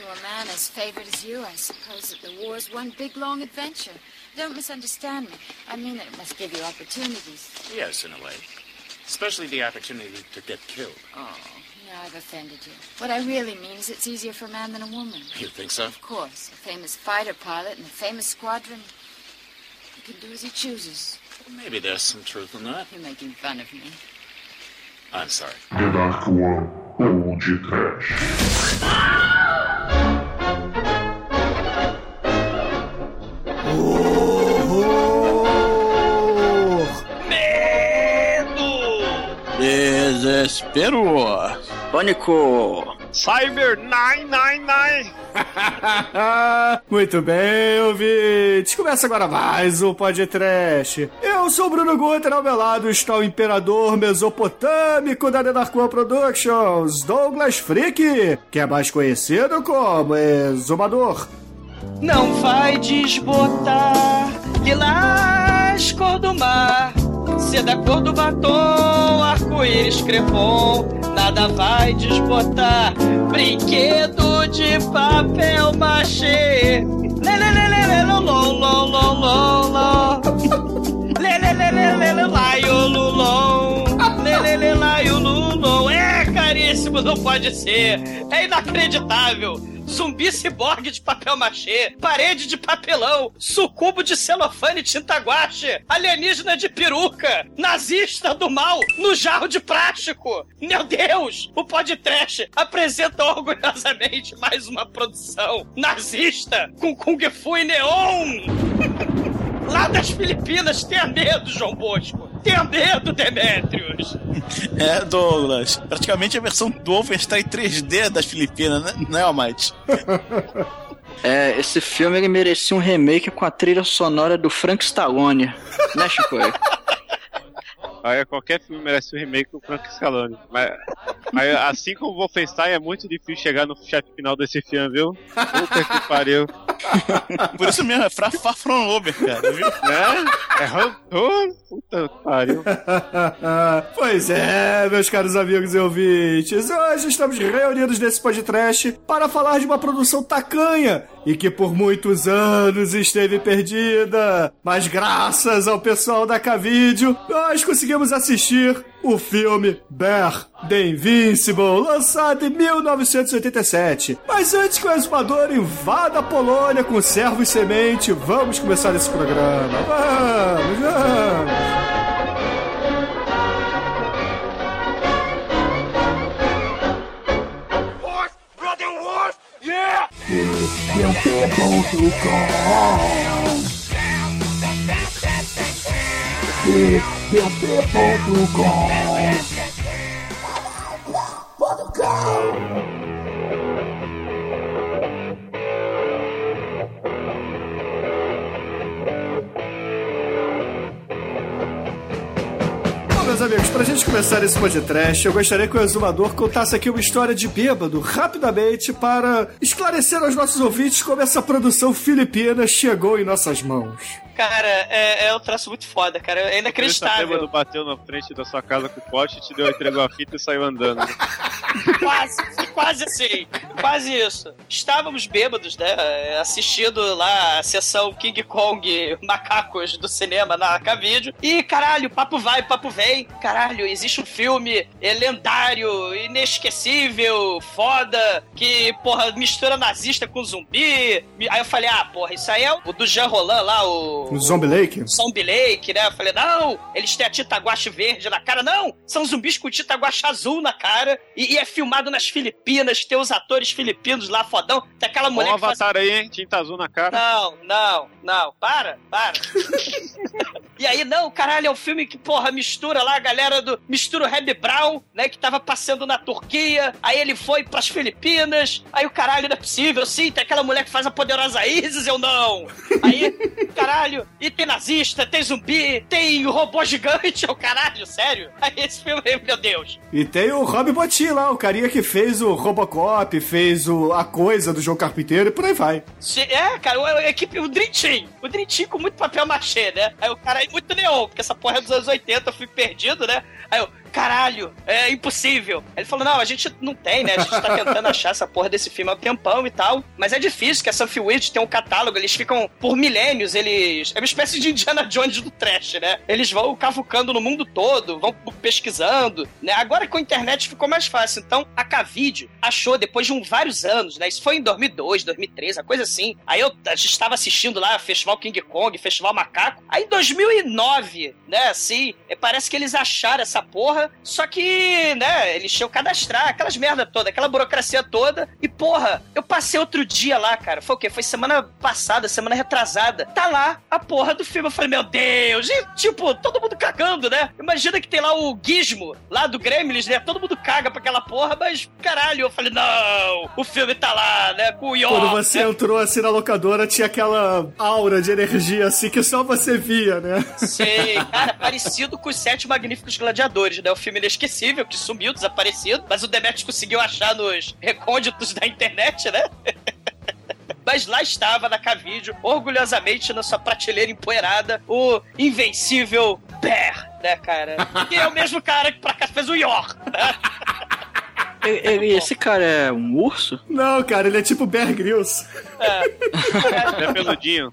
To a man as favored as you, I suppose that the war is one big long adventure. Don't misunderstand me. I mean that it must give you opportunities. Yes, in a way. Especially the opportunity to get killed. Oh, now I've offended you. What I really mean is it's easier for a man than a woman. You think so? Of course. A famous fighter pilot in a famous squadron. He can do as he chooses. Well, maybe there's some truth in that. You're making fun of me. I'm sorry. The Dark One Old Trash. Horror! Desespero. Pânico! Cyber 999! Muito bem, ouvintes. Começa agora mais um podcast. Eu sou o Bruno Guter, ao meu lado está o imperador mesopotâmico da One Productions, Douglas Freak, que é mais conhecido como Exumador. Não vai desbotar lilás cor do mar Ser da cor do batom, arco-íris crepom Nada vai desbotar. Brinquedo de papel machê. Lê, laio, laio, É caríssimo, não pode ser. É inacreditável Zumbi ciborgue de papel machê, parede de papelão, sucubo de celofane tinta guache, alienígena de peruca, nazista do mal no jarro de plástico. Meu Deus! O podcast apresenta orgulhosamente mais uma produção nazista com Kung Fu e neon. Lá das Filipinas, tenha medo, João Bosco. Tenha medo, Demetrius. É, Douglas. Praticamente a versão do Wolfenstein 3D das Filipinas, né, né Almighty? É, esse filme ele merecia um remake com a trilha sonora do Frank Stallone. Né, Chico? Aí qualquer filme merece um remake com Frank Scaloni. Mas, mas assim como o Wolfenstein, é muito difícil chegar no chefe final desse filme, viu? Puta que pariu. Por isso mesmo, é Fra Far From Over, cara, viu? É? É rancor? Puta que pariu. pois é, meus caros amigos e ouvintes, hoje estamos reunidos nesse podcast para falar de uma produção tacanha e que por muitos anos esteve perdida. Mas graças ao pessoal da Cavídeo, nós conseguimos assistir o filme Bear The Invincible, lançado em 1987. Mas antes que o exumador invada a Polônia com servo e semente, vamos começar esse programa. Vamos, vamos. Bom, meus amigos, pra gente começar esse podcast, eu gostaria que o exumador contasse aqui uma história de bêbado, rapidamente, para esclarecer aos nossos ouvintes como essa produção filipina chegou em nossas mãos. Cara, é, é um traço muito foda, cara. É inacreditável. bêbado bateu na frente da sua casa com o pote, te deu, entregou a fita e saiu andando. Quase, quase assim. Quase isso. Estávamos bêbados, né? Assistindo lá a sessão King Kong Macacos do cinema na Cavídeo. E, caralho, papo vai, papo vem. Caralho, existe um filme é, lendário, inesquecível, foda, que, porra, mistura nazista com zumbi. Aí eu falei, ah, porra, isso aí é o do Jean Roland lá, o. O Zombie Lake? Zombie Lake, né? Eu falei, não, eles têm a tinta guache verde na cara. Não, são zumbis com tinta guache azul na cara. E, e é filmado nas Filipinas, tem os atores filipinos lá, fodão. Tem aquela mulher Olha o que faz... avatar aí, hein? Tinta azul na cara. Não, não, não, para, para. e aí, não, caralho, é um filme que, porra, mistura lá a galera do. Mistura o Reb Brown, né? Que tava passando na Turquia. Aí ele foi pras Filipinas. Aí o caralho, não é possível. Sim, tem aquela mulher que faz a poderosa Isis, eu não. Aí, caralho, e tem nazista, tem zumbi, tem robô gigante, o caralho, sério. Aí esse filme, meu Deus. E tem o Rob Bottin lá, o carinha que fez o Robocop, fez o, a coisa do João Carpinteiro e por aí vai. É, cara, o- a equipe, o Dream Team. O Dream Team com muito papel machê, né? Aí o cara é muito neon, porque essa porra é dos anos 80, eu fui perdido, né? Aí eu, caralho, é impossível. Ele falou, não, a gente não tem, né? A gente tá tentando achar essa porra desse filme há um tempão e tal, mas é difícil, que a Sunfield tem um catálogo, eles ficam, por milênios, eles... É uma espécie de Indiana Jones do trash, né? Eles vão cavucando no mundo todo, vão pesquisando, né? Agora com a internet ficou mais fácil, então a Cavídeo achou, depois de um, vários anos, né? Isso foi em 2002, 2003, a coisa assim. Aí eu, a gente estava assistindo lá Festival King Kong, Festival Macaco. Aí em 2009, né, assim, parece que eles acharam essa porra, só que, né, eles tinham cadastrar, aquelas merda toda, aquela burocracia toda. E, porra, eu passei outro dia lá, cara. Foi o quê? Foi semana passada, semana retrasada. Tá lá a porra do filme. Eu falei, meu Deus, e, tipo, todo mundo cagando, né? Imagina que tem lá o Gizmo, lá do Gremlins, né? Todo mundo caga pra aquela porra, mas caralho, eu falei, não, o filme tá lá, né? Com o York. Quando você né? entrou assim na locadora, tinha aquela aura de energia assim que só você via, né? Sei, cara, parecido com os Sete Magníficos Gladiadores, né? O filme inesquecível, que sumiu, desaparecido, mas o Demetrius conseguiu achar nos recônditos da internet, né? Mas lá estava na Cavídeo, orgulhosamente na sua prateleira empoeirada, o invencível Bear, né, cara? Que é o mesmo cara que pra cá fez o Yor, né? Ele- esse cara é um urso? Não, cara, ele é tipo Bear Grylls. É. É peludinho.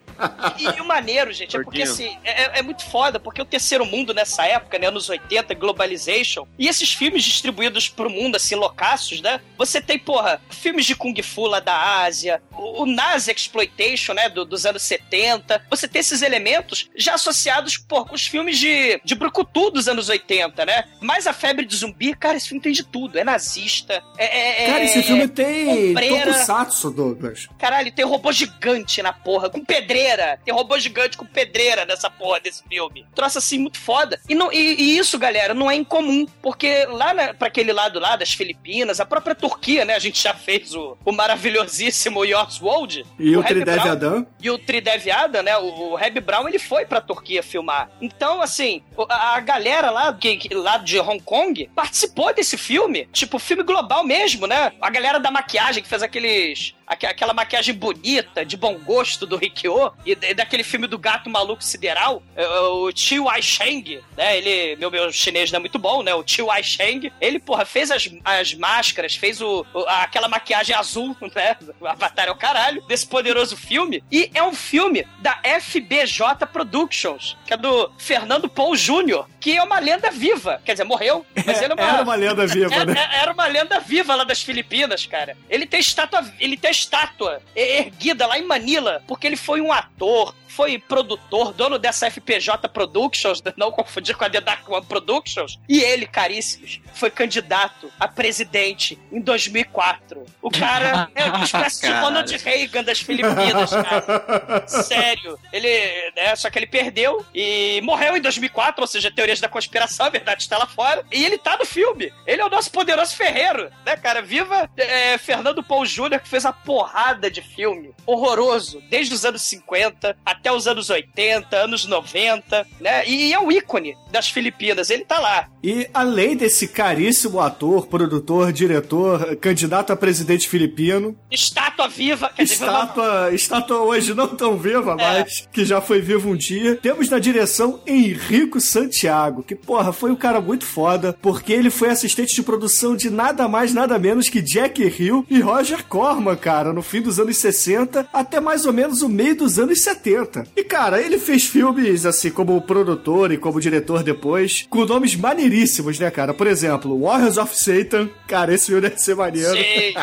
E, e o maneiro, gente, é porque assim, é, é muito foda, porque o terceiro mundo nessa época, né, anos 80, globalization, e esses filmes distribuídos pro mundo, assim, loucaços, né? Você tem, porra, filmes de Kung Fu lá da Ásia, o, o Nazi Exploitation, né, do- dos anos 70. Você tem esses elementos já associados, pô, com os filmes de, de Brucutu dos anos 80, né? Mas a febre de zumbi, cara, esse filme tem de tudo. É nazista, é. é Cara, esse é- filme tem ombreira. Tokusatsu, Douglas. Caralho, tem robô gigante na porra, com pedreira. Tem robô gigante com pedreira nessa porra desse filme. Troço assim muito foda. E, não, e, e isso, galera, não é incomum. Porque lá na, pra aquele lado lá das Filipinas, a própria Turquia, né? A gente já fez o, o maravilhosíssimo Yorswold. E o Reb Tridev Adam. e o Tridev Adam, né? O, o Reb Brown, ele foi pra Turquia filmar. Então, assim, o- a, a galera lá, que, que- lá de Hong Kong participou desse filme. Tipo, filme global mesmo, né? A galera da maquiagem que fez aqueles. Aque- Aquela maquiagem bonita, de bom gosto do Rikyo, e da- daquele filme do gato maluco sideral, é, o Chiu Ai-sheng, né? Ele, meu, meu chinês não é muito bom, né? O Chiu Ai-sheng, ele, porra, fez as, as máscaras, fez o, aquela maquiagem azul, né? O Avatar é o caralho, desse poderoso filme. E é um filme da FBJ Productions, que é do Fernando Paul Jr., que é uma lenda viva. Quer dizer, morreu, mas ele é uma... Era uma lenda viva, Era, né? era uma lenda viva lá das Filipinas, cara. Ele tem estátua, ele tem estátua erguida lá em Manila, porque ele foi um ator, foi produtor, dono dessa FPJ Productions, não confundir com a The Dark One Productions. E ele, caríssimos, foi candidato a presidente em 2004. O cara é uma espécie de. Ronald Reagan das Filipinas, cara. Sério. Ele, né, só que ele perdeu e morreu em 2004, ou seja, teorias da conspiração, a verdade está lá fora. E ele tá no filme. Ele é o nosso poderoso ferreiro, né, cara? Viva é, Fernando Paul Jr., que fez a porrada de filme horroroso, desde os anos 50 até os anos 80, anos 90, né? E é um ícone das Filipinas, ele tá lá. E além desse caríssimo ator, produtor, diretor, candidato a presidente filipino, Estátua viva, quer dizer, estátua, estátua hoje não tão viva, É. mas que já foi viva um dia. Temos na direção Henrico Santiago, que, porra, foi um cara muito foda, porque ele foi assistente de produção de nada mais, nada menos que Jack Hill e Roger Corman, cara, no fim dos anos 60 até mais ou menos o meio dos anos 70. E, cara, ele fez filmes, assim, como produtor e como diretor depois, com nomes maneiríssimos, né, cara? Por exemplo, Warriors of Satan, cara, esse filme deve ser maneiro.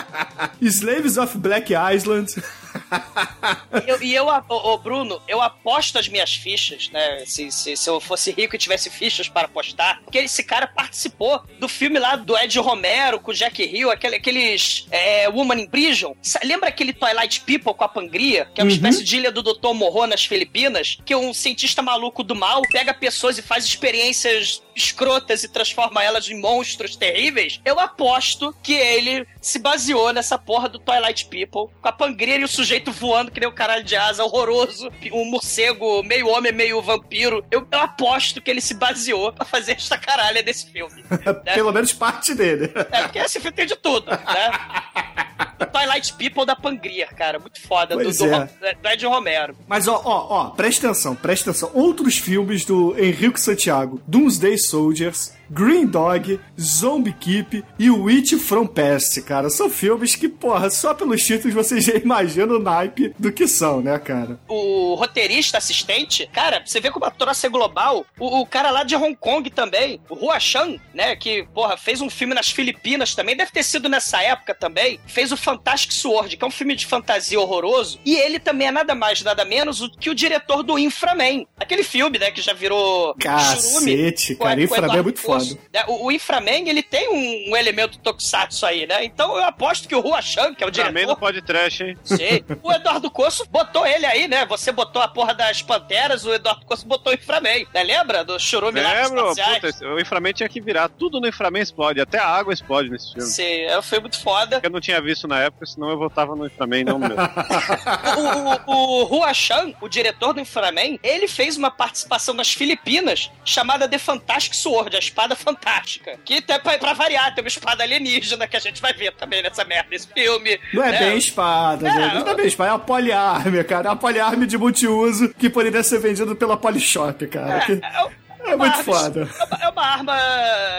Slaves of Black Island. E eu, e eu ô, Bruno, eu aposto as minhas fichas, né? Se, se, se eu fosse rico e tivesse fichas para apostar, porque esse cara participou do filme lá do Ed Romero com o Jack Hill, aquele, aqueles é, Woman in Prison. Lembra aquele Twilight People com a Pangria? Que é uma espécie de ilha do Dr. Morro nas Filipinas? Que um cientista maluco do mal pega pessoas e faz experiências escrotas e transforma elas em monstros terríveis. Eu aposto que ele se baseou nessa porra do Twilight People, com a Pangria e o sujeito voando que nem o caralho de asa, horroroso, um morcego meio homem, meio vampiro. Eu, eu aposto que ele se baseou pra fazer esta caralha desse filme. né? Pelo menos parte dele. É, porque esse filme tem de tudo, né? Twilight People da Pangria, cara. Muito foda. Do, Pois do, é. Ro- do Ed Romero. Mas ó, ó, ó, presta atenção, presta atenção. Outros filmes do Henrique Santiago, Doomsday Soldiers, Green Dog, Zombie Keep e Witch from Past, cara. São filmes que, porra, só pelos títulos você já imagina o naipe do que são, né, cara? o roteirista assistente, cara, você vê como a troça é global. O, o cara lá de Hong Kong também, o Hua Shan, né, que, porra, fez um filme nas Filipinas também, deve ter sido nessa época também, fez o Fantastic Sword, que é um filme de fantasia horroroso, e ele também é nada mais, nada menos do que o diretor do Inframan, aquele filme, né, que já virou Cacete, com- cara, Inframan é muito Coço. Foda. É, O, o Inframan, ele tem um, um elemento tokusatsu aí, né, então eu aposto que o Hua Shan, que é o Também diretor... não pode trash, hein? Sei. O Eduardo Coço botou ele aí, né? Você botou a porra das Panteras, o Eduardo Coço botou o Inframan. Né? Lembra do Churume Lembro? Puta, o Inframan tinha que virar. Tudo no Inframan explode. Até a água explode nesse filme. Sim, é um filme muito foda. Eu não tinha visto na época, senão eu votava no Inframan, não no meu. O, o, o Hua Shan, o diretor do Inframan, ele fez uma participação nas Filipinas chamada The Fantastic Sword, a espada fantástica. Que até pra, pra variar, tem uma espada alienígena que a gente vai ver também nessa merda, nesse filme. Não é né? bem espada, É, gente. Não é bem espada, é uma poliarme, cara. É uma poliarme de multiuso que poderia ser vendido pela Polishop, cara. É, Que- é, É muito arma- foda. É uma, é uma arma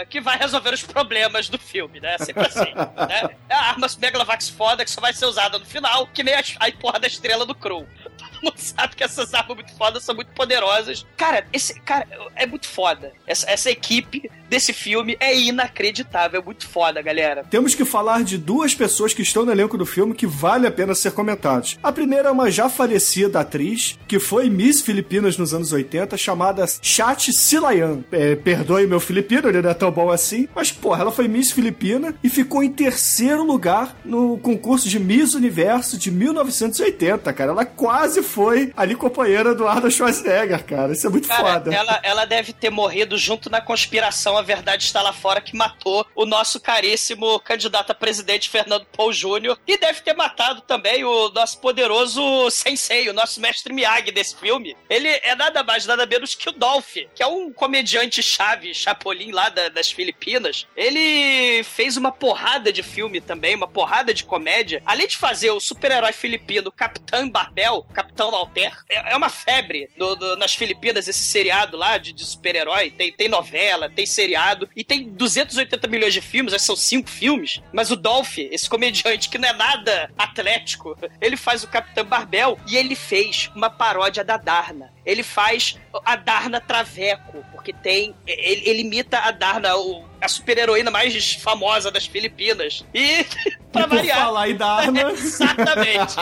que vai resolver os problemas do filme, né? Sempre assim. né? É a arma Megalovax foda que só vai ser usada no final, que nem a, a porra da estrela do Crow. Todo mundo sabe que essas armas muito fodas são muito poderosas. Cara, esse cara é muito foda. Essa, essa equipe desse filme é inacreditável, é muito foda, galera. Temos que falar de duas pessoas que estão no elenco do filme que vale a pena ser comentados. A primeira é uma já falecida atriz, que foi Miss Filipinas nos anos 80, chamada Chat Silayan. É, perdoe meu filipino, ele não é tão bom assim, mas porra, ela foi Miss Filipina e ficou em terceiro lugar no concurso de Miss Universo de 1980, cara. Ela quase foi ali companheira do Arnold Schwarzenegger, cara. Isso é muito Cara, foda. ela, ela deve ter morrido junto na conspiração A Verdade Está Lá Fora, que matou o nosso caríssimo candidato a presidente Fernando Paul Jr. E deve ter matado também o nosso poderoso sensei, o nosso mestre Miyagi desse filme. Ele é nada mais, nada menos que o Dolph, que é um comediante chave, chapolim lá da- das Filipinas. Ele fez uma porrada de filme também, uma porrada de comédia. Além de fazer o super-herói filipino Capitão Barbel, Capitão Walter, é é uma febre do- do- nas Filipinas esse seriado lá de, de super-herói. Tem, tem novela, tem seriado e tem 280 milhões de filmes, acho que são cinco filmes. Mas o Dolph, esse comediante que não é nada atlético, ele faz o Capitão Barbel e ele fez uma paródia da Darna. Ele faz a Darna Traveco, porque tem. Ele, ele imita a Darna, o- a super-heroína mais famosa das Filipinas. E, pra E variar. falar em Darna... Exatamente.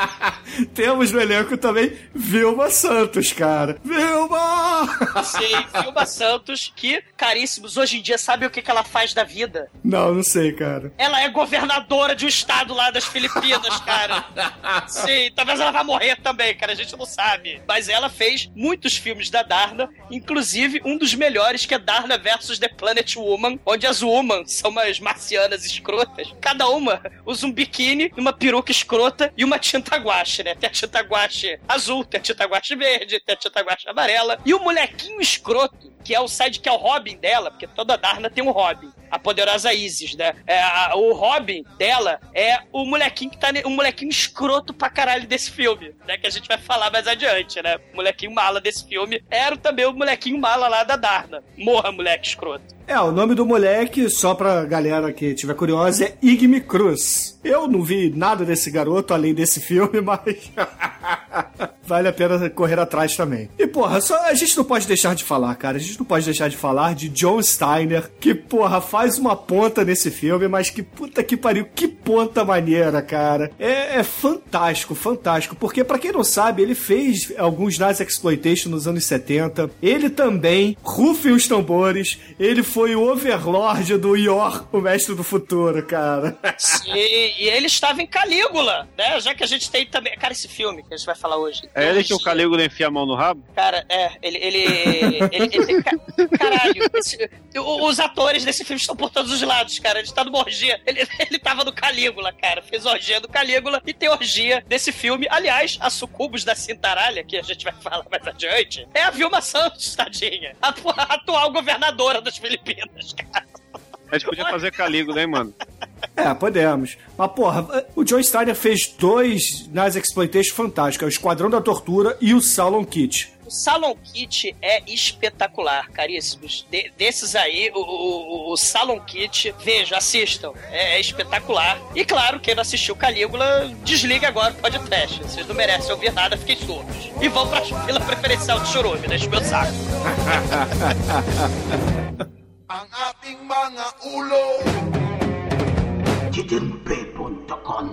Temos no elenco também Vilma Santos, cara. Vilma! Sim, Vilma Santos, que, caríssimos, hoje em dia sabe o que, que ela faz da vida? Não, não sei, cara. Ela é governadora de um estado lá das Filipinas, cara. Sim, talvez ela vá morrer também, cara, a gente não sabe. Mas ela fez muitos filmes da Darna, inclusive um dos melhores que é Darna versus The Planet Woman, onde as Woman são umas marcianas escrotas. Cada uma usa um biquíni, uma peruca escrota e uma tinta guache, né? Tem a tinta guache azul, tem a tinta guache verde, tem a tinta guache amarela. E o molequinho escroto, que é o side que é o Robin dela, porque toda Darna tem um Robin. A poderosa Isis, né? É, a- o Robin dela é o molequinho que tá. O molequinho escroto pra caralho desse filme, né? Que a gente vai falar mais adiante, né? O molequinho mala desse filme era também o molequinho mala lá da Darna. Morra, moleque escroto. É, o nome do moleque, só pra galera que tiver curiosa, é Igme Cruz. Eu não vi nada desse garoto além desse filme, mas vale a pena correr atrás também. E porra, só, a gente não pode deixar de falar, cara. A gente não pode deixar de falar de John Steiner, que porra faz uma ponta nesse filme, mas que puta que pariu, que ponta maneira, cara. É, é fantástico, fantástico, porque pra quem não sabe, ele fez alguns Nice Exploitation nos anos 70. Ele também, rufem os tambores, ele foi o Overlord do Yor, o Mestre do Futuro, cara. E, e ele estava em Calígula, né? Já que a gente tem também. Cara, esse filme que a gente vai falar hoje. É ele que o Calígula enfia a mão no rabo? Cara, é, ele. ele, ele, ele ca- caralho, esse- os atores desse filme estão por todos os lados, cara. Ele tá numa orgia. Ele, ele tava no Calígula, cara. Fez orgia do Calígula e tem orgia desse filme. Aliás, a Sucubus da Cintaralha, que a gente vai falar mais adiante, é a Vilma Santos, tadinha. A, a atual governadora das Filipinas, cara. A gente podia fazer Calígula, hein, mano? É, podemos. Mas, porra, o John Steiner fez dois nas Exploitation fantásticos: é o Esquadrão da Tortura e o Salon Kit. Salon Kit é espetacular, caríssimos. De- desses aí, o, o, o Salon Kit, vejam, assistam. É, é espetacular. E claro, quem não assistiu Calígula, desliga agora o podcast. Vocês não merecem ouvir nada, fiquem surdos. E vão pra fila preferencial de chorume, deixa o meu saco. Ang ating mga ulo. Titimpe.com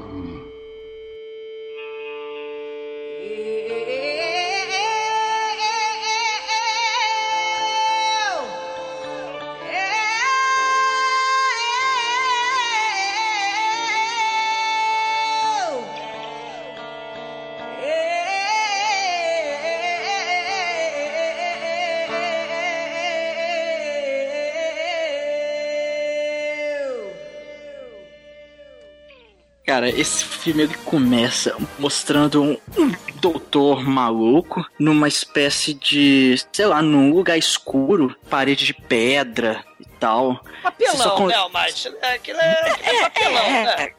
Cara, esse filme ele começa mostrando um, um doutor maluco numa espécie de, sei lá, num lugar escuro, parede de pedra tal. Papelão, con- né, mas aquilo é, aquilo é papelão, né? É,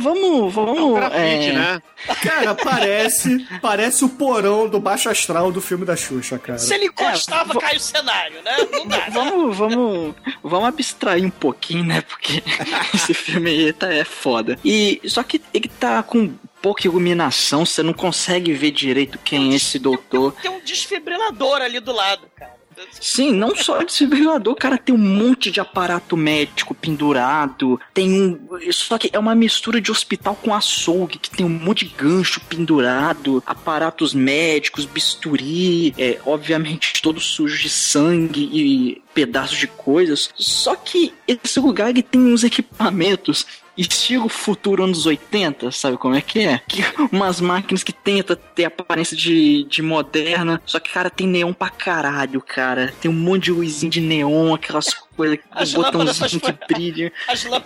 vamos, vamos. É um grafite, é, né? Cara, parece, parece o porão do baixo astral do filme da Xuxa, cara. Se ele encostava, É, cai o cenário, né? Não dá. né? Vamos, vamos, vamos abstrair um pouquinho, né? Porque esse filme aí tá, é foda. E só que ele tá com pouca iluminação, você não consegue ver direito quem é esse doutor. Tem um desfibrilador ali do lado, cara. Sim, não só desfibrilador, cara, tem um monte de aparato médico pendurado, tem um. Só que é uma mistura de hospital com açougue, que tem um monte de gancho pendurado, aparatos médicos, bisturi, é, obviamente todo sujo de sangue e pedaços de coisas. Só que esse lugar ele tem uns equipamentos estilo futuro anos 80, sabe como é que é? Que umas máquinas que tentam ter aparência de, de moderna, só que, cara, tem neon pra caralho, cara. Tem um monte de luzinha de neon, aquelas coisas, As o lâmpadas botãozinho que brilha.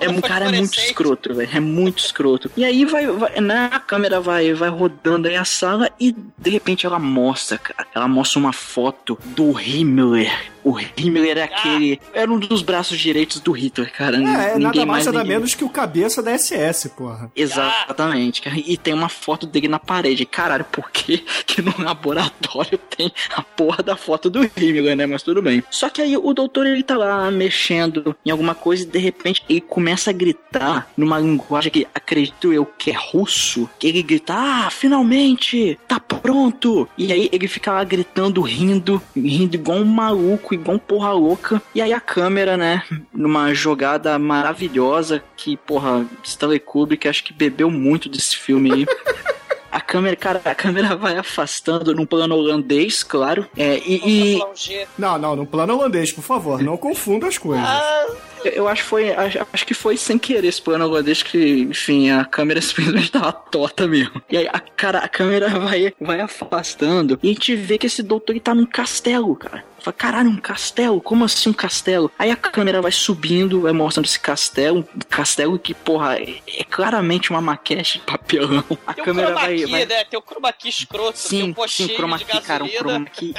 É, um cara é muito escroto, velho. É muito escroto. E aí vai, vai né, a câmera vai, vai rodando aí a sala e de repente ela mostra, cara. Ela mostra uma foto do Himmler. O Himmler é aquele. Era um dos braços direitos do Hitler, cara. É, é Ninguém nada mais nada ninguém- menos que o cabeça da SS, porra. Exatamente, cara. E tem uma foto dele na parede. Caralho, por que, que no laboratório tem a porra da foto do Himmler, né? Mas tudo bem. Só que aí o doutor ele tá lá mexendo em alguma coisa e de repente ele começa a gritar numa linguagem que acredito eu que é russo. Que ele grita: Ah, finalmente! Tá pronto! E aí ele fica lá gritando, rindo, rindo igual um maluco, igual um porra louca. E aí a câmera, né, numa jogada maravilhosa que, porra, Stanley Kubrick acho que bebeu muito desse filme aí. A câmera, cara, a câmera vai afastando num plano holandês, claro. É, e, e. Não, não, no plano holandês, por favor, não confunda as coisas. Ah, eu acho que foi, acho, acho que foi sem querer esse plano holandês que, enfim, a câmera simplesmente tava torta mesmo. E aí a cara, a câmera vai, vai afastando e a gente vê que esse doutor ele tá num castelo, cara. Fala, caralho, um castelo? Como assim um castelo? Aí a câmera vai subindo, vai mostrando esse castelo, um castelo que, porra, é, é claramente uma maquete de papelão. A tem câmera chroma vai, key, vai, né? Tem o chroma key escroto, tem Sim, um postinho sim, chroma key, cara, um chroma key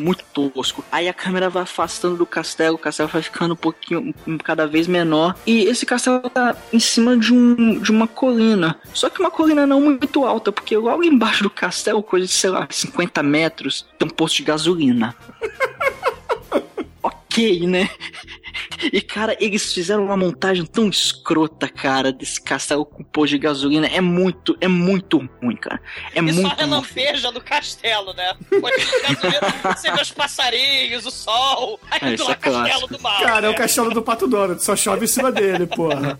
muito tosco. Aí a câmera vai afastando do castelo, o castelo vai ficando um pouquinho, um- cada vez menor. E esse castelo tá em cima de, um, de uma colina. Só que uma colina não muito alta, porque logo embaixo do castelo, coisa de, sei lá, 50 metros, tem um posto de gasolina. ok, né? E, cara, eles fizeram uma montagem tão escrota, cara, desse castelo com posto de gasolina. É muito, é muito ruim, cara. É E muito só mal relampeja do castelo, né? Pode ficar Você vê os passarinhos, o sol, aí É, do isso lá é castelo clássico. do mal. Cara, é o né? castelo do Pato Donald, só chove em cima dele, porra.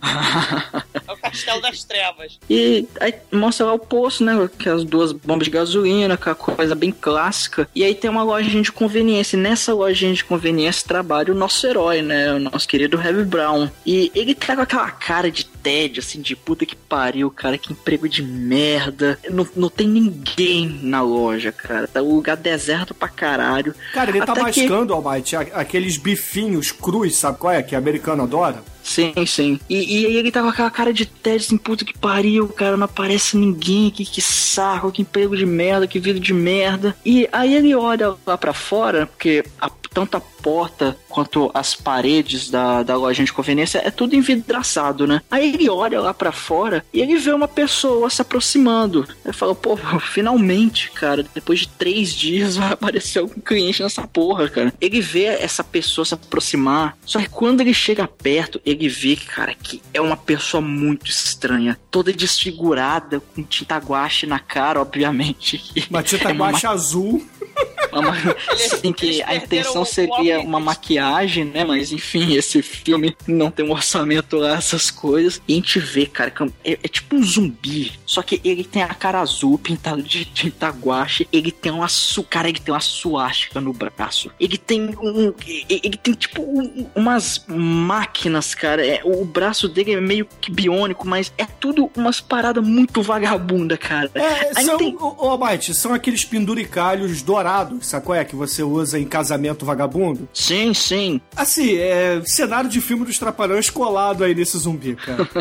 É o castelo das trevas. E aí mostra lá o poço, né? Que as duas bombas de gasolina, aquela coisa bem clássica. E aí tem uma lojinha de conveniência. E nessa lojinha de conveniência trabalha o nosso herói, né? O nosso querido Heavy Brown. E ele tá com aquela cara de tédio, assim, de puta que pariu, cara. Que emprego de merda. Não, não tem ninguém na loja, cara. Tá o lugar deserto pra caralho. Cara, ele tá Até que- mascando, Almighty, a- aqueles bifinhos crus, sabe qual é? Que americano adora. Sim, sim. E, e aí ele tá com aquela cara de tédio, assim, puta que pariu, cara, não aparece ninguém, que, que saco, que emprego de merda, que vida de merda. E aí ele olha lá pra fora, porque a- tanto a porta quanto as paredes da, da loja de conveniência é tudo envidraçado, né? Aí ele olha lá para fora e ele vê uma pessoa se aproximando. Ele fala, pô, finalmente, cara, depois de três dias vai aparecer algum cliente nessa porra, cara. Ele vê essa pessoa se aproximar, só que quando ele chega perto, ele vê, cara, que é uma pessoa muito estranha, toda desfigurada, com tinta guache na cara, obviamente. Uma tinta É uma guache azul. uma, assim, que a intenção seria uma maquiagem, né? Mas enfim, esse filme não tem um orçamento lá, essas coisas. E a gente vê, cara, que é, é tipo um zumbi. Só que ele tem a cara azul, pintado de tinta guache. Ele tem uma su... Cara, ele tem uma suástica no braço. Ele tem um. Ele tem tipo um- umas máquinas, cara. É, o braço dele é meio que biônico, mas é tudo umas paradas muito vagabunda, cara. É, Aí são, tem- ô, ô, Mike, são aqueles penduricalhos dourados, sacou? É que você usa em casamento vagabundo? Sim, sim. Assim, é cenário de filme dos Trapalhões colado aí nesse zumbi, cara.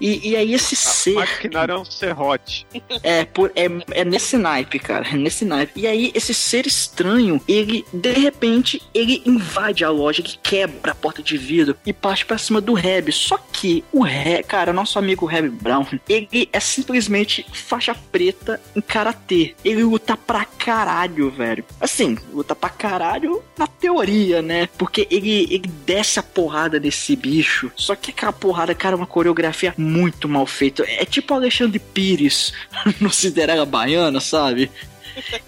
E, e aí esse ser. Maquinário é um serrote. É, por, é, é nesse naipe, cara. É nesse naipe. E aí, esse ser estranho, ele, de repente, ele invade a loja, que quebra a porta de vidro e parte pra cima do Reb. Só que o Reb, cara, nosso amigo Reb Brown, ele é simplesmente faixa preta em karatê. Ele luta pra caralho, velho. Assim, luta pra caralho na teoria, né? Porque ele, ele desce a porrada desse bicho. Só que aquela porrada, cara, é uma coreografia muito mal feita. É tipo Alexandre Pires no Cinderela Baiana, sabe?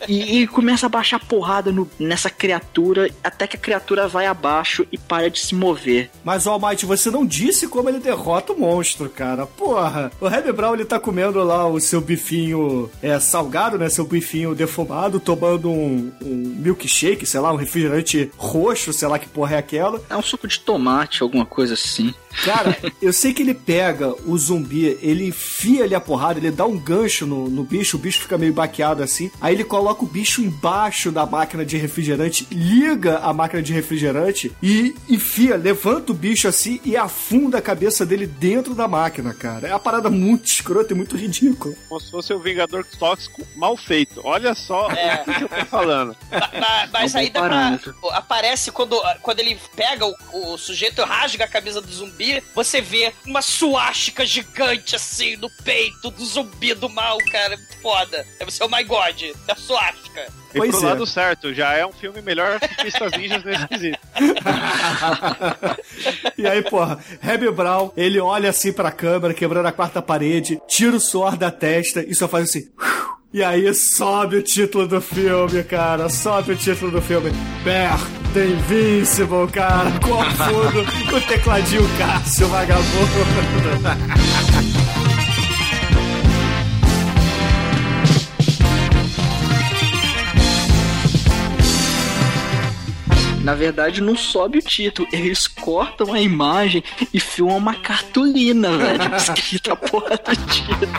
E, e começa a baixar porrada no- nessa criatura até que a criatura vai abaixo e para de se mover. Mas, Mike, você não disse como ele derrota o monstro, cara. Porra, o Reb Brown, ele tá comendo lá o seu bifinho é, salgado, né? Seu bifinho defumado, tomando um, um milkshake, sei lá, um refrigerante roxo, sei lá que porra é aquela. É um suco de tomate, alguma coisa assim. Cara, eu sei que ele pega o zumbi, ele enfia ali a porrada, ele dá um gancho no, no bicho, o bicho fica meio baqueado assim. Aí ele coloca o bicho embaixo da máquina de refrigerante, liga a máquina de refrigerante e enfia, levanta o bicho assim e afunda a cabeça dele dentro da máquina, cara. É uma parada muito escrota e muito ridícula. Como se fosse o Vingador Tóxico mal feito. Olha só É. o que eu tô falando. Ma- Mas É aí pra, aparece quando, quando ele pega o, o sujeito e rasga a camisa do zumbi, você vê uma suástica gigante assim no peito do zumbi do mal, cara. Muito foda. Deve ser o My God, da suástica. E Pois pro é. lado certo, já é um filme melhor que Pistas Ninjas nesse quesito. E aí, porra, Reb Brown, ele olha assim pra câmera, quebrando a quarta parede, tira o suor da testa e só faz assim. E aí sobe o título do filme, cara. Sobe o título do filme. Bear the Invincible, cara. Com a fundo, com o tecladinho Cássio, vagabundo. Na verdade, não sobe o título. Eles cortam a imagem e filmam uma cartolina, velho. Escrita a porra do título.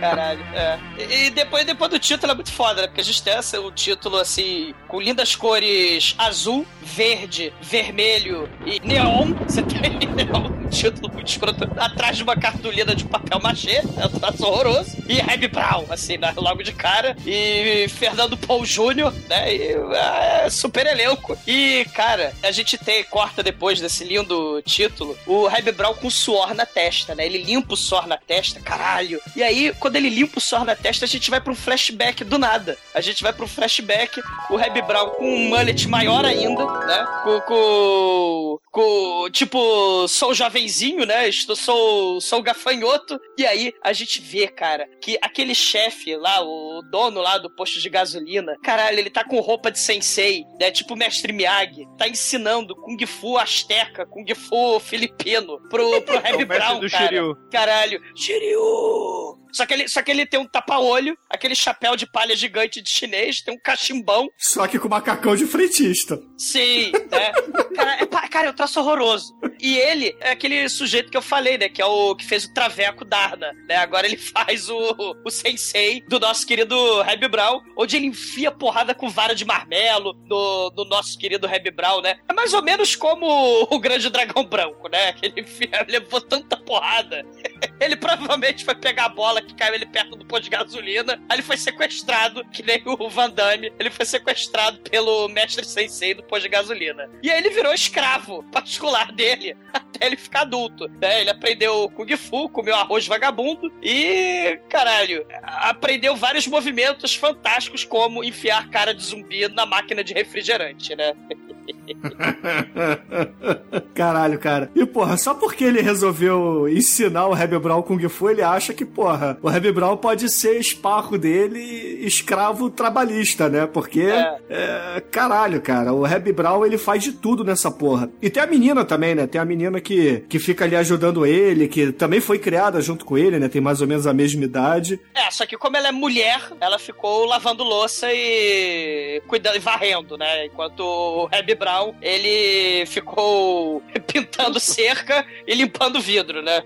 Caralho, é. E, depois, depois do título é muito foda, né? Porque a gente tem o título assim, com lindas cores azul, verde, vermelho e neon. Você tem um título muito escroto atrás de uma cartolina de papel machê, é um traço horroroso. E Reb Brown, assim, né? logo de cara. E Fernando Paul Jr., né? E, é, super elenco. E, cara, a gente tem, corta depois desse lindo título, o Reb Brown com suor na testa, né? Ele limpa o suor na testa, caralho. E aí, quando ele limpa o suor na testa, a gente vai pra um flashback do nada. A gente vai pra um flashback, o Reb Brown com um mullet maior ainda, né? Com, com, com tipo, sou jovenzinho, né? Estou, sou, sou gafanhoto. E aí, a gente vê, cara, que aquele chefe lá, o dono lá do posto de gasolina, caralho, ele tá com roupa de sensei, né? Tipo mestre Miyagi. Tá ensinando Kung Fu asteca, Kung Fu filipino pro, pro É mestre Brown, cara. Shiryu. Caralho, Shiryu! Só que, ele, só que ele tem um tapa-olho, aquele chapéu de palha gigante de chinês, tem um cachimbão. Só que com macacão de frentista. Sim, né? Cara, é, cara, é um troço horroroso. E ele é aquele sujeito que eu falei, né? Que é o que fez o Traveco Darna, né? Agora ele faz o, o sensei do nosso querido Reb Brown, onde ele enfia porrada com vara de marmelo do, do nosso querido Reb Brown, né? É mais ou menos como o grande dragão branco, né? Que ele enfia, levou tanta porrada. Ele provavelmente foi pegar a bola que caiu ele perto do posto de gasolina. Aí ele foi sequestrado, que nem o Van Damme. Ele foi sequestrado pelo mestre sensei do posto de gasolina. E aí ele virou escravo particular dele até ele ficar adulto. Né? Ele aprendeu Kung Fu, comeu arroz vagabundo e, caralho, aprendeu vários movimentos fantásticos como enfiar cara de zumbi na máquina de refrigerante, né? Caralho, cara. E, porra, só porque ele resolveu ensinar o Reb Brown Kung Fu, ele acha que, porra, o Reb Brown pode ser esparro dele escravo trabalhista, né? Porque, É. é, caralho, cara, o Reb Brown, ele faz de tudo nessa porra. E tem a menina também, né? Tem a menina que, que fica ali ajudando ele, que também foi criada junto com ele, né? Tem mais ou menos a mesma idade. É, só que como ela é mulher, ela ficou lavando louça e cuidando e varrendo, né? Enquanto o Reb Brown, ele ficou pintando cerca e limpando vidro, né?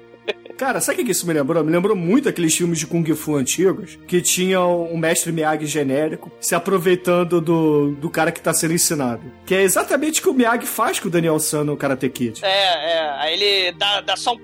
Cara, sabe o que isso me lembrou? Me lembrou muito aqueles filmes de Kung Fu antigos, que tinham um mestre Miyagi genérico se aproveitando do, do cara que tá sendo ensinado. Que é exatamente o que o Miyagi faz com o Daniel San no Karate Kid. É, é. Aí ele dá, dá só um.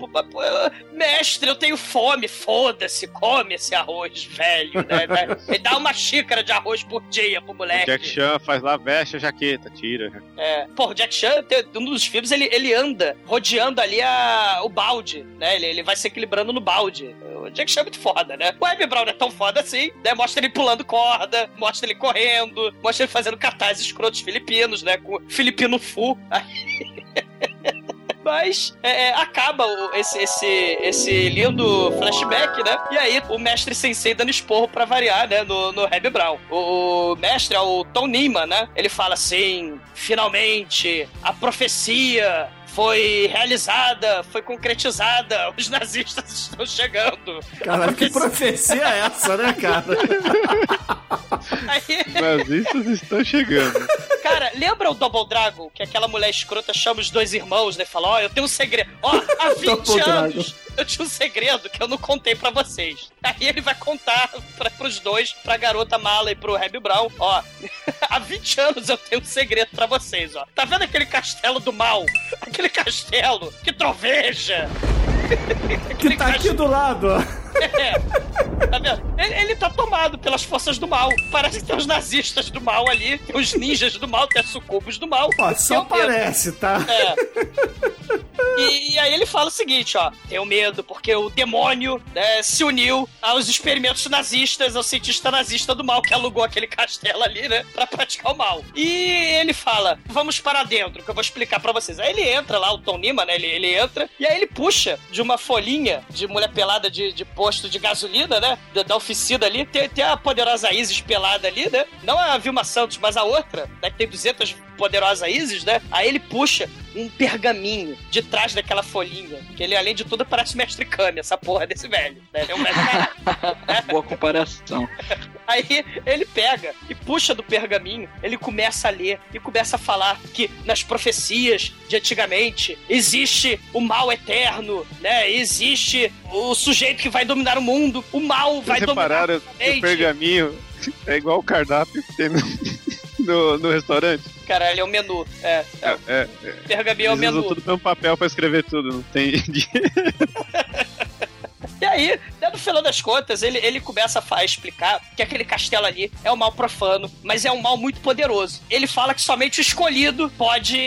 Mestre, eu tenho fome, foda-se, come esse arroz, velho. Né? Ele dá uma xícara de arroz por dia pro O moleque. Jack Chan faz lá, veste a jaqueta, tira. É, pô, o Jack Chan, um dos filmes, ele, ele anda rodeando ali a, o balde, né? Ele, ele vai se equilibrando no balde. O Jack Chan é muito foda, né? O Web Brown é tão foda assim, né? Mostra ele pulando corda, mostra ele correndo, mostra ele fazendo cartazes escrotos filipinos, né? Com filipino fu. Mas é, é, acaba esse, esse, esse lindo flashback, né? E aí o mestre sensei dando esporro pra variar, né? No, no Reb Brown. O, o mestre o Tom Nima, né? Ele fala assim: finalmente a profecia foi realizada, foi concretizada, os nazistas estão chegando. Caralho, que profecia é essa, né, cara? Aí, Os nazistas estão chegando. Cara, lembra o Double Dragon? Que aquela mulher escrota chama os dois irmãos, né? Fala, ó, eu tenho um segredo. Ó, há 20 Double anos eu tinha um segredo que eu não contei pra vocês. Aí ele vai contar pra, pros dois, pra garota mala e pro Reb Brown, ó. há 20 anos eu tenho um segredo pra vocês, ó. Tá vendo aquele castelo do mal? Aquele castelo que troveja. Que tá aqui do lado. É. Tá vendo? Ele, ele tá tomado pelas forças do mal. Parece que tem os nazistas do mal ali, tem os ninjas do mal, tem os sucubos do mal. Ó, Tem só medo. parece, tá? É. E, e aí ele fala o seguinte, ó. Tenho medo porque o demônio né, se uniu aos experimentos nazistas, ao cientista nazista do mal que alugou aquele castelo ali, né? Pra praticar o mal. E ele fala, vamos para dentro, que eu vou explicar pra vocês. Aí ele entra lá, o Tom Nima, né? Ele, ele entra, e aí ele puxa de uma folhinha de mulher pelada de, de posto de gasolina, né? Da, da oficina ali. Tem, tem a poderosa Isis pelada ali, né? Não a Vilma Santos, mas a outra, né? Que tem 200 poderosas Isis, né? Aí ele puxa um pergaminho de trás daquela folhinha. Que ele, além de tudo, parece mestre Kami, essa porra desse velho. Né? Ele é um mestre caralho. Boa comparação. Aí ele pega e puxa do pergaminho, ele começa a ler e começa a falar que nas profecias de antigamente existe o mal eterno, né? Existe o sujeito que vai dominar o mundo, o mal vai Vocês dominar a que o mente. pergaminho é igual o cardápio que tem no, no, restaurante? Cara, ele é o menu. É, é, É, é, o pergaminho é o eles usam menu. tudo pelo papel pra escrever tudo, não tem... E aí, né, no final das contas, ele, ele começa a a explicar que aquele castelo ali é um mal profano, mas é um mal muito poderoso. Ele fala que somente o escolhido pode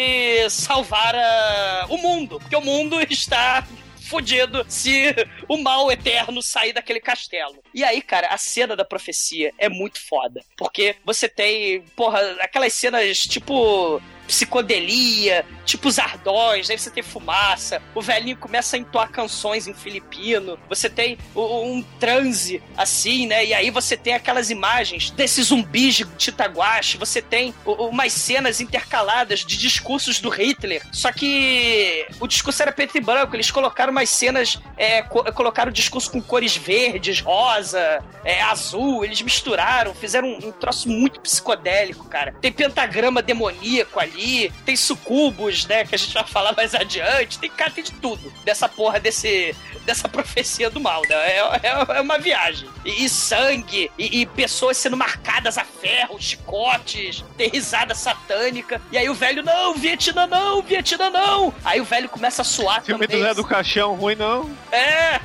salvar ah, o mundo, porque o mundo está fudido se o mal eterno sair daquele castelo. E aí, cara, a cena da profecia é muito foda. Porque você tem, porra, aquelas cenas tipo psicodelia, tipo os ardóis, aí você tem fumaça, o velhinho começa a entoar canções em filipino, você tem um transe assim, né? E aí você tem aquelas imagens desses zumbis de Titaguache, você tem umas cenas intercaladas de discursos do Hitler, só que o discurso era preto e branco, eles colocaram umas cenas, é, co- colocaram o discurso com cores verdes, rosa, é, azul, eles misturaram, fizeram um, um troço muito psicodélico, cara. Tem pentagrama demoníaco ali, tem sucubos, né, que a gente vai falar mais adiante, tem cara, tem de tudo dessa porra desse dessa profecia do mal, né? É, é, é uma viagem. E, e sangue, e, e, pessoas sendo marcadas a ferro, chicotes, tem risada satânica. E aí o velho, não, Vietnã não, Vietnã não. Aí o velho começa a suar Filme também. do Zé do Caixão, ruim não. É.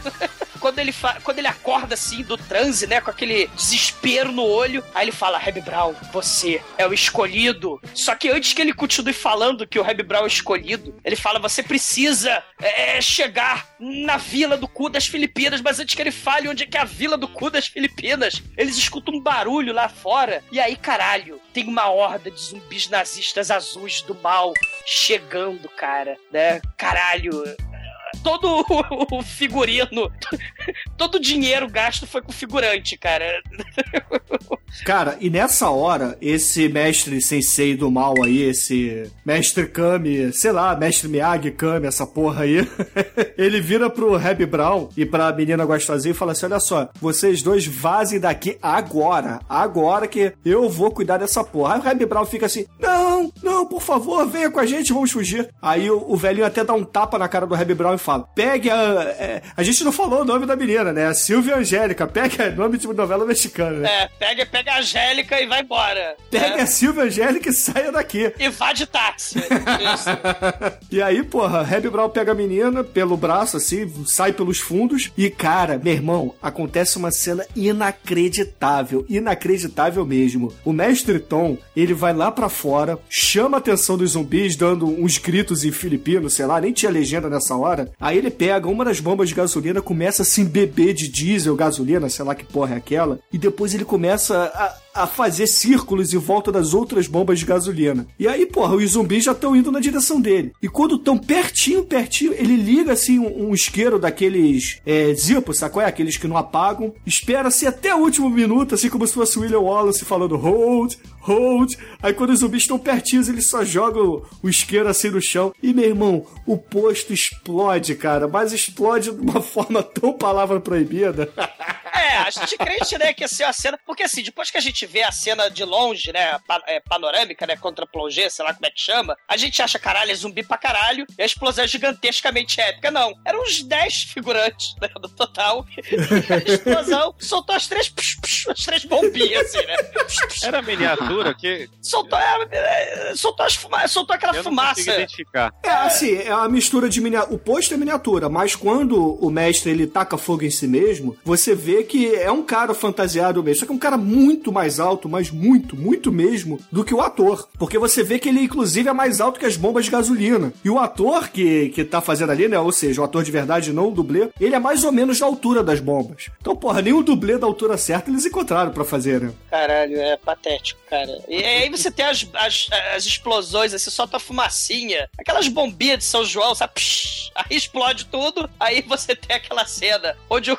quando ele, quando ele acorda assim do transe, né, com aquele desespero no olho, aí ele fala: Reb Brown, você é o escolhido. Só que antes que ele continue falando que o Reb Brown é o escolhido, ele fala: você precisa é, chegar na vila do cu das Filipinas, mas antes que ele fale onde é que é a vila do cu das Filipinas, eles escutam um barulho lá fora. E aí, caralho, tem uma horda de zumbis nazistas azuis do mal chegando, cara, né? Caralho, todo o figurino, todo o dinheiro gasto foi com figurante, cara. Cara, e nessa hora, esse mestre sensei do mal aí, esse mestre Kami, sei lá, mestre Miyagi Kami, essa porra aí, ele vira pro Reb Brown e pra menina gostosinha e fala assim: olha só, vocês dois vazem daqui agora, agora que eu vou cuidar dessa porra. Aí o Reb Brown fica assim: não, não, por favor, venha com a gente, vamos fugir. Aí o, o velhinho até dá um tapa na cara do Reb Brown e fala: pegue a. É, a gente não falou o nome da menina, né? A Silvia Angélica, pega nome de novela mexicana, né? É, pega, pega a Angélica e vai embora. Pega né? a Silvia Angélica e saia daqui. E vá de táxi. e aí, porra, Reb Brown pega a menina pelo braço, assim, sai pelos fundos. E, cara, meu irmão, acontece uma cena inacreditável. Inacreditável mesmo. O mestre Tom, ele vai lá para fora, chama a atenção dos zumbis, dando uns gritos em filipino, sei lá, nem tinha legenda nessa hora. Aí ele pega uma das bombas de gasolina, começa a se embeber de diesel, gasolina, sei lá que porra é aquela. E depois ele começa a, a fazer círculos em volta das outras bombas de gasolina. E aí, porra, os zumbis já estão indo na direção dele. E quando estão pertinho, pertinho, ele liga assim um, um isqueiro daqueles é, zipos, sabe qual é? Aqueles que não apagam. Espera-se até o último minuto, assim como se fosse William Wallace falando hold, hold. Aí quando os zumbis estão pertinhos, ele só joga o, o isqueiro assim no chão. E, meu irmão, o posto explode, cara. Mas explode de uma forma tão palavra proibida. É, a gente crente, né, que ia ser a cena. Porque assim, depois que a gente vê a cena de longe, né, pa é, panorâmica, né, contra plongé, sei lá como é que chama, a gente acha, caralho, é zumbi pra caralho, e a explosão é gigantescamente épica. Não, eram uns 10 figurantes, né, do total. E a explosão soltou as três, psh, psh, as três bombinhas, assim, né. Psh, Era miniatura que. Soltou, é, é, soltou, as fuma soltou aquela eu não fumaça. identificar. É, assim, é uma mistura de miniatura. O posto é miniatura, mas quando o mestre ele taca fogo em si mesmo, você vê que é um cara fantasiado mesmo. Só que é um cara muito mais alto, mas muito, muito mesmo, do que o ator. Porque você vê que ele, inclusive, é mais alto que as bombas de gasolina. E o ator que, que tá fazendo ali, né? Ou seja, o ator de verdade, não o dublê, ele é mais ou menos da altura das bombas. Então, porra, nem o dublê da altura certa eles encontraram para fazer, né? Caralho, é patético, cara. E aí você tem as, as, as explosões, assim, solta a fumacinha. Aquelas bombinhas de São João, sabe? Psh, aí explode tudo. Aí você tem aquela cena onde o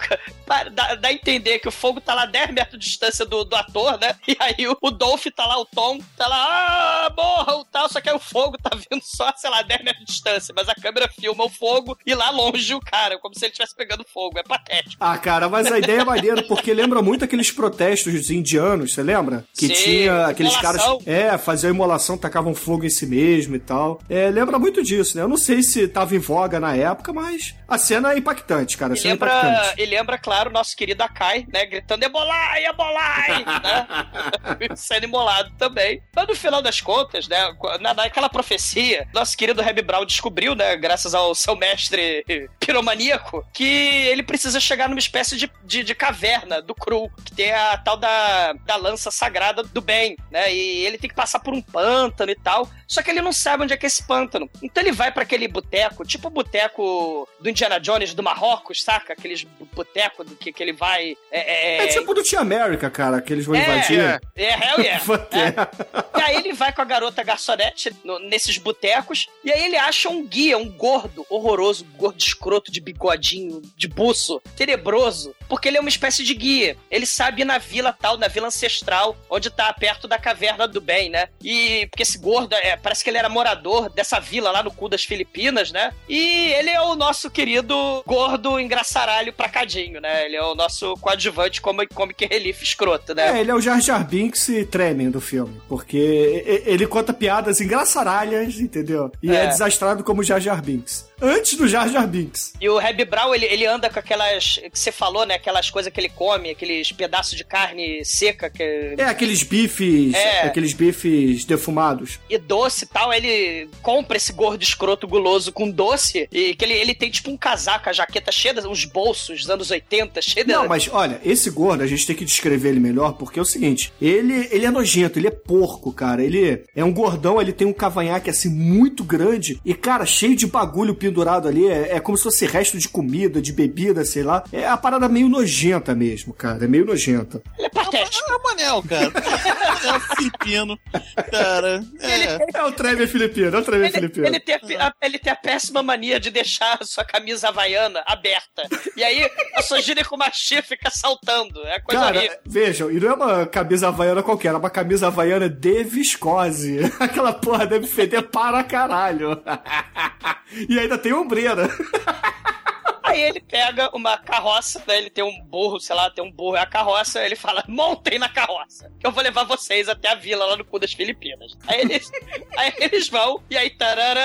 dá, dá a entender que o fogo tá lá a 10 metros de distância do, do ator, né? E aí o, o Dolph tá lá, o Tom, tá lá, ah, morra, o tal. Só que aí o fogo tá vindo só, sei lá, 10 metros de distância. Mas a câmera filma o fogo e lá longe o cara, como se ele estivesse pegando fogo. É patético. Ah, cara, mas a ideia é maneira, porque lembra muito aqueles protestos indianos, você lembra? Que Sim, tinha aqueles imolação. caras. É, faziam imolação, tacavam fogo em si mesmo e tal. É, lembra muito disso, né? Eu não sei se tava em voga na época, mas a cena é impactante, cara. A E é lembra, impactante. e lembra, claro, nosso querido Akai, né? Gritando Ebolai, Ebolai! né? Sendo imolado também. Mas no final das contas, né? Na, naquela profecia, nosso querido Reb Brown descobriu, né? Graças ao seu mestre piromaníaco, que ele precisa chegar numa espécie de, de, de caverna do Cru, que tem a tal da, da lança sagrada do bem, né? E ele tem que passar por um pântano e tal. Só que ele não sabe onde é que é esse pântano. Então ele vai pra aquele boteco, tipo o boteco do Indiana Jones do Marrocos, saca? Aqueles boteco que, que ele vai. É, é, É tipo do Tia América, cara, que eles vão invadir. é, é, hell yeah. É. E aí ele vai com a garota garçonete no- nesses botecos, e aí ele acha um guia, um gordo horroroso, gordo escroto de bigodinho, de buço, tenebroso, porque ele é uma espécie de guia. Ele sabe ir na vila tal, na vila ancestral, onde tá perto da caverna do bem, né? E porque esse gordo, é, parece que ele era morador dessa vila lá no cu das Filipinas, né? E ele é o nosso querido gordo engraçaralho pra cadinho, né? Ele é o nosso coadjuvante como comic relief escroto, né? É, ele é o Jar Jar Binks e Tremen do filme, porque ele conta piadas engraçaralhas, entendeu? E é, É. desastrado como Jar Jar Binks. Antes do Jar Jar Binks. E o Reb Brown, ele, ele anda com aquelas que você falou, né? Aquelas coisas que ele come, aqueles pedaços de carne seca que... É aqueles bifes, É. aqueles bifes defumados. e doce e tal, ele compra esse gordo escroto guloso com doce e que ele, ele tem tipo um casaco, a jaqueta cheia dos bolsos dos anos 80, cheia de... Não, mas olha, esse gordo, a gente tem que descrever ele melhor, porque é o seguinte, ele, ele é nojento, ele é porco, cara. Ele é um gordão, ele tem um cavanhaque assim muito grande e, cara, cheio de bagulho pendurado ali. É, é como se fosse resto de comida, de bebida, sei lá. É a parada meio nojenta mesmo, cara. É meio nojenta. Ele é patético. É o Manel, cara. É o filipino. Cara, é. É o Trevor filipino, é o Trevor Ele, filipino. ele tem a, ele tem a péssima mania de deixar a sua camisa havaiana aberta. E aí a sua ginecomastia fica saltando. É coisa Cara, horrível. vejam, e não é uma camisa havaiana qualquer, é uma camisa havaiana de viscose. Aquela porra deve feder para caralho. e ainda tem ombreira. Aí ele pega uma carroça, né? ele tem um burro, sei lá, tem um burro, é a carroça, ele fala, montem na carroça, que eu vou levar vocês até a vila lá no cu das Filipinas. Aí eles, aí eles vão, e aí tarará,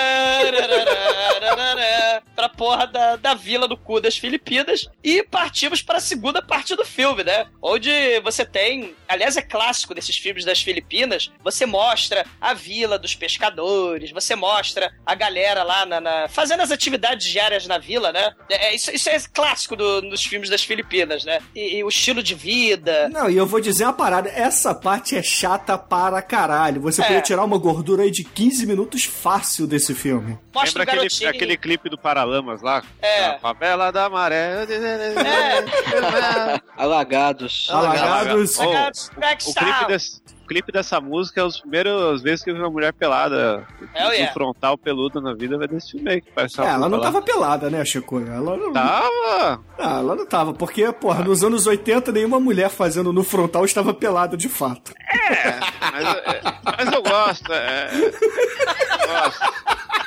pra porra da, da vila do cu das Filipinas, e partimos para a segunda parte do filme, né? Onde você tem, aliás é clássico desses filmes das Filipinas, você mostra a vila dos pescadores, você mostra a galera lá na, na fazendo as atividades diárias na vila, né? É, é, isso, isso é clássico do- dos filmes das Filipinas, né? E, e o estilo de vida. Não, e eu vou dizer uma parada, essa parte é chata para caralho. Você É. podia tirar uma gordura aí de 15 minutos fácil desse filme. Mostra Lembra o aquele, aquele clipe do Paralamas lá? É. A favela da maré. Alagados. Alagados. Oh, Alagados, o, Backstab. clipe desse, o clipe dessa música é as primeiras vezes que eu vi uma mulher pelada Hell no yeah. frontal peluda na vida, vai desse filme aí que parece É, ela não tava pelada, né, Chico? Ela não... Tava! Ah, ela não tava, porque, porra, nos anos 80 nenhuma mulher fazendo no frontal estava pelada de fato. Mas, é, mas eu gosto, é. Eu gosto.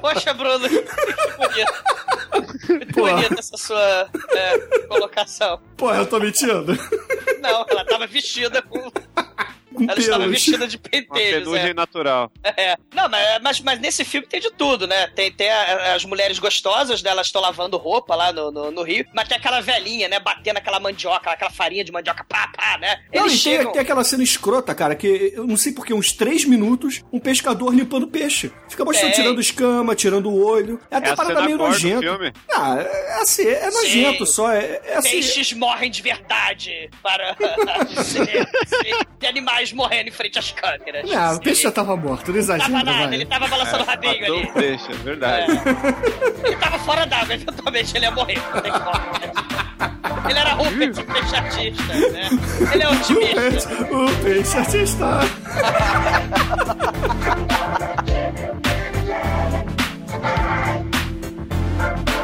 Poxa, Bruno, que bonito. Muito bonita essa sua é, colocação. Pô, eu tô mentindo? Não, ela tava vestida com. Com Ela estava pelos. vestida de Uma pentelhos. penugem É. natural. É. Não, mas, mas, mas nesse filme tem de tudo, né? Tem, tem a- as mulheres gostosas, né? Elas estão lavando roupa lá no, no, no Rio, mas tem aquela velhinha, né? Batendo aquela mandioca, aquela farinha de mandioca, pá, pá, né? Não, Eles e tem, chegam. tem aquela cena escrota, cara, que eu não sei porque, uns três minutos, um pescador limpando peixe. Fica mostrando, Tem. tirando escama, tirando o olho. É até É parada meio nojenta. Ah, é assim, é nojento só. É, é assim. Peixes morrem de verdade para sim, sim. de animais morrendo em frente às câmeras. Não, o peixe já tava morto, não exagera, Tava nada, vai. ele tava balançando o rabinho Matou ali. o peixe, é verdade. É. Ele tava fora d'água, eventualmente ele ia morrer. como. Ele era Rupert, o peixe artista, né? Ele é O otimista. o peixe artista.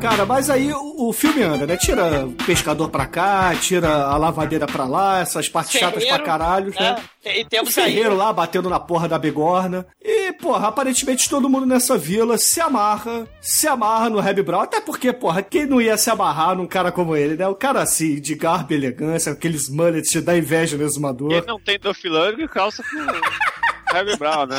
Cara, mas aí o, o filme anda, né? Tira o pescador pra cá, tira a lavadeira pra lá, essas partes chatas pra caralho, né? E O temos aí. ferreiro lá batendo na porra da bigorna. E, porra, aparentemente todo mundo nessa vila se amarra, se amarra no Reb Brown. Até porque, porra, quem não ia se amarrar num cara como ele, né? O cara assim, de garbo e elegância, aqueles mullets dá inveja no exumador. Ele não tem dofilândia e calça com Heavy Brown, né?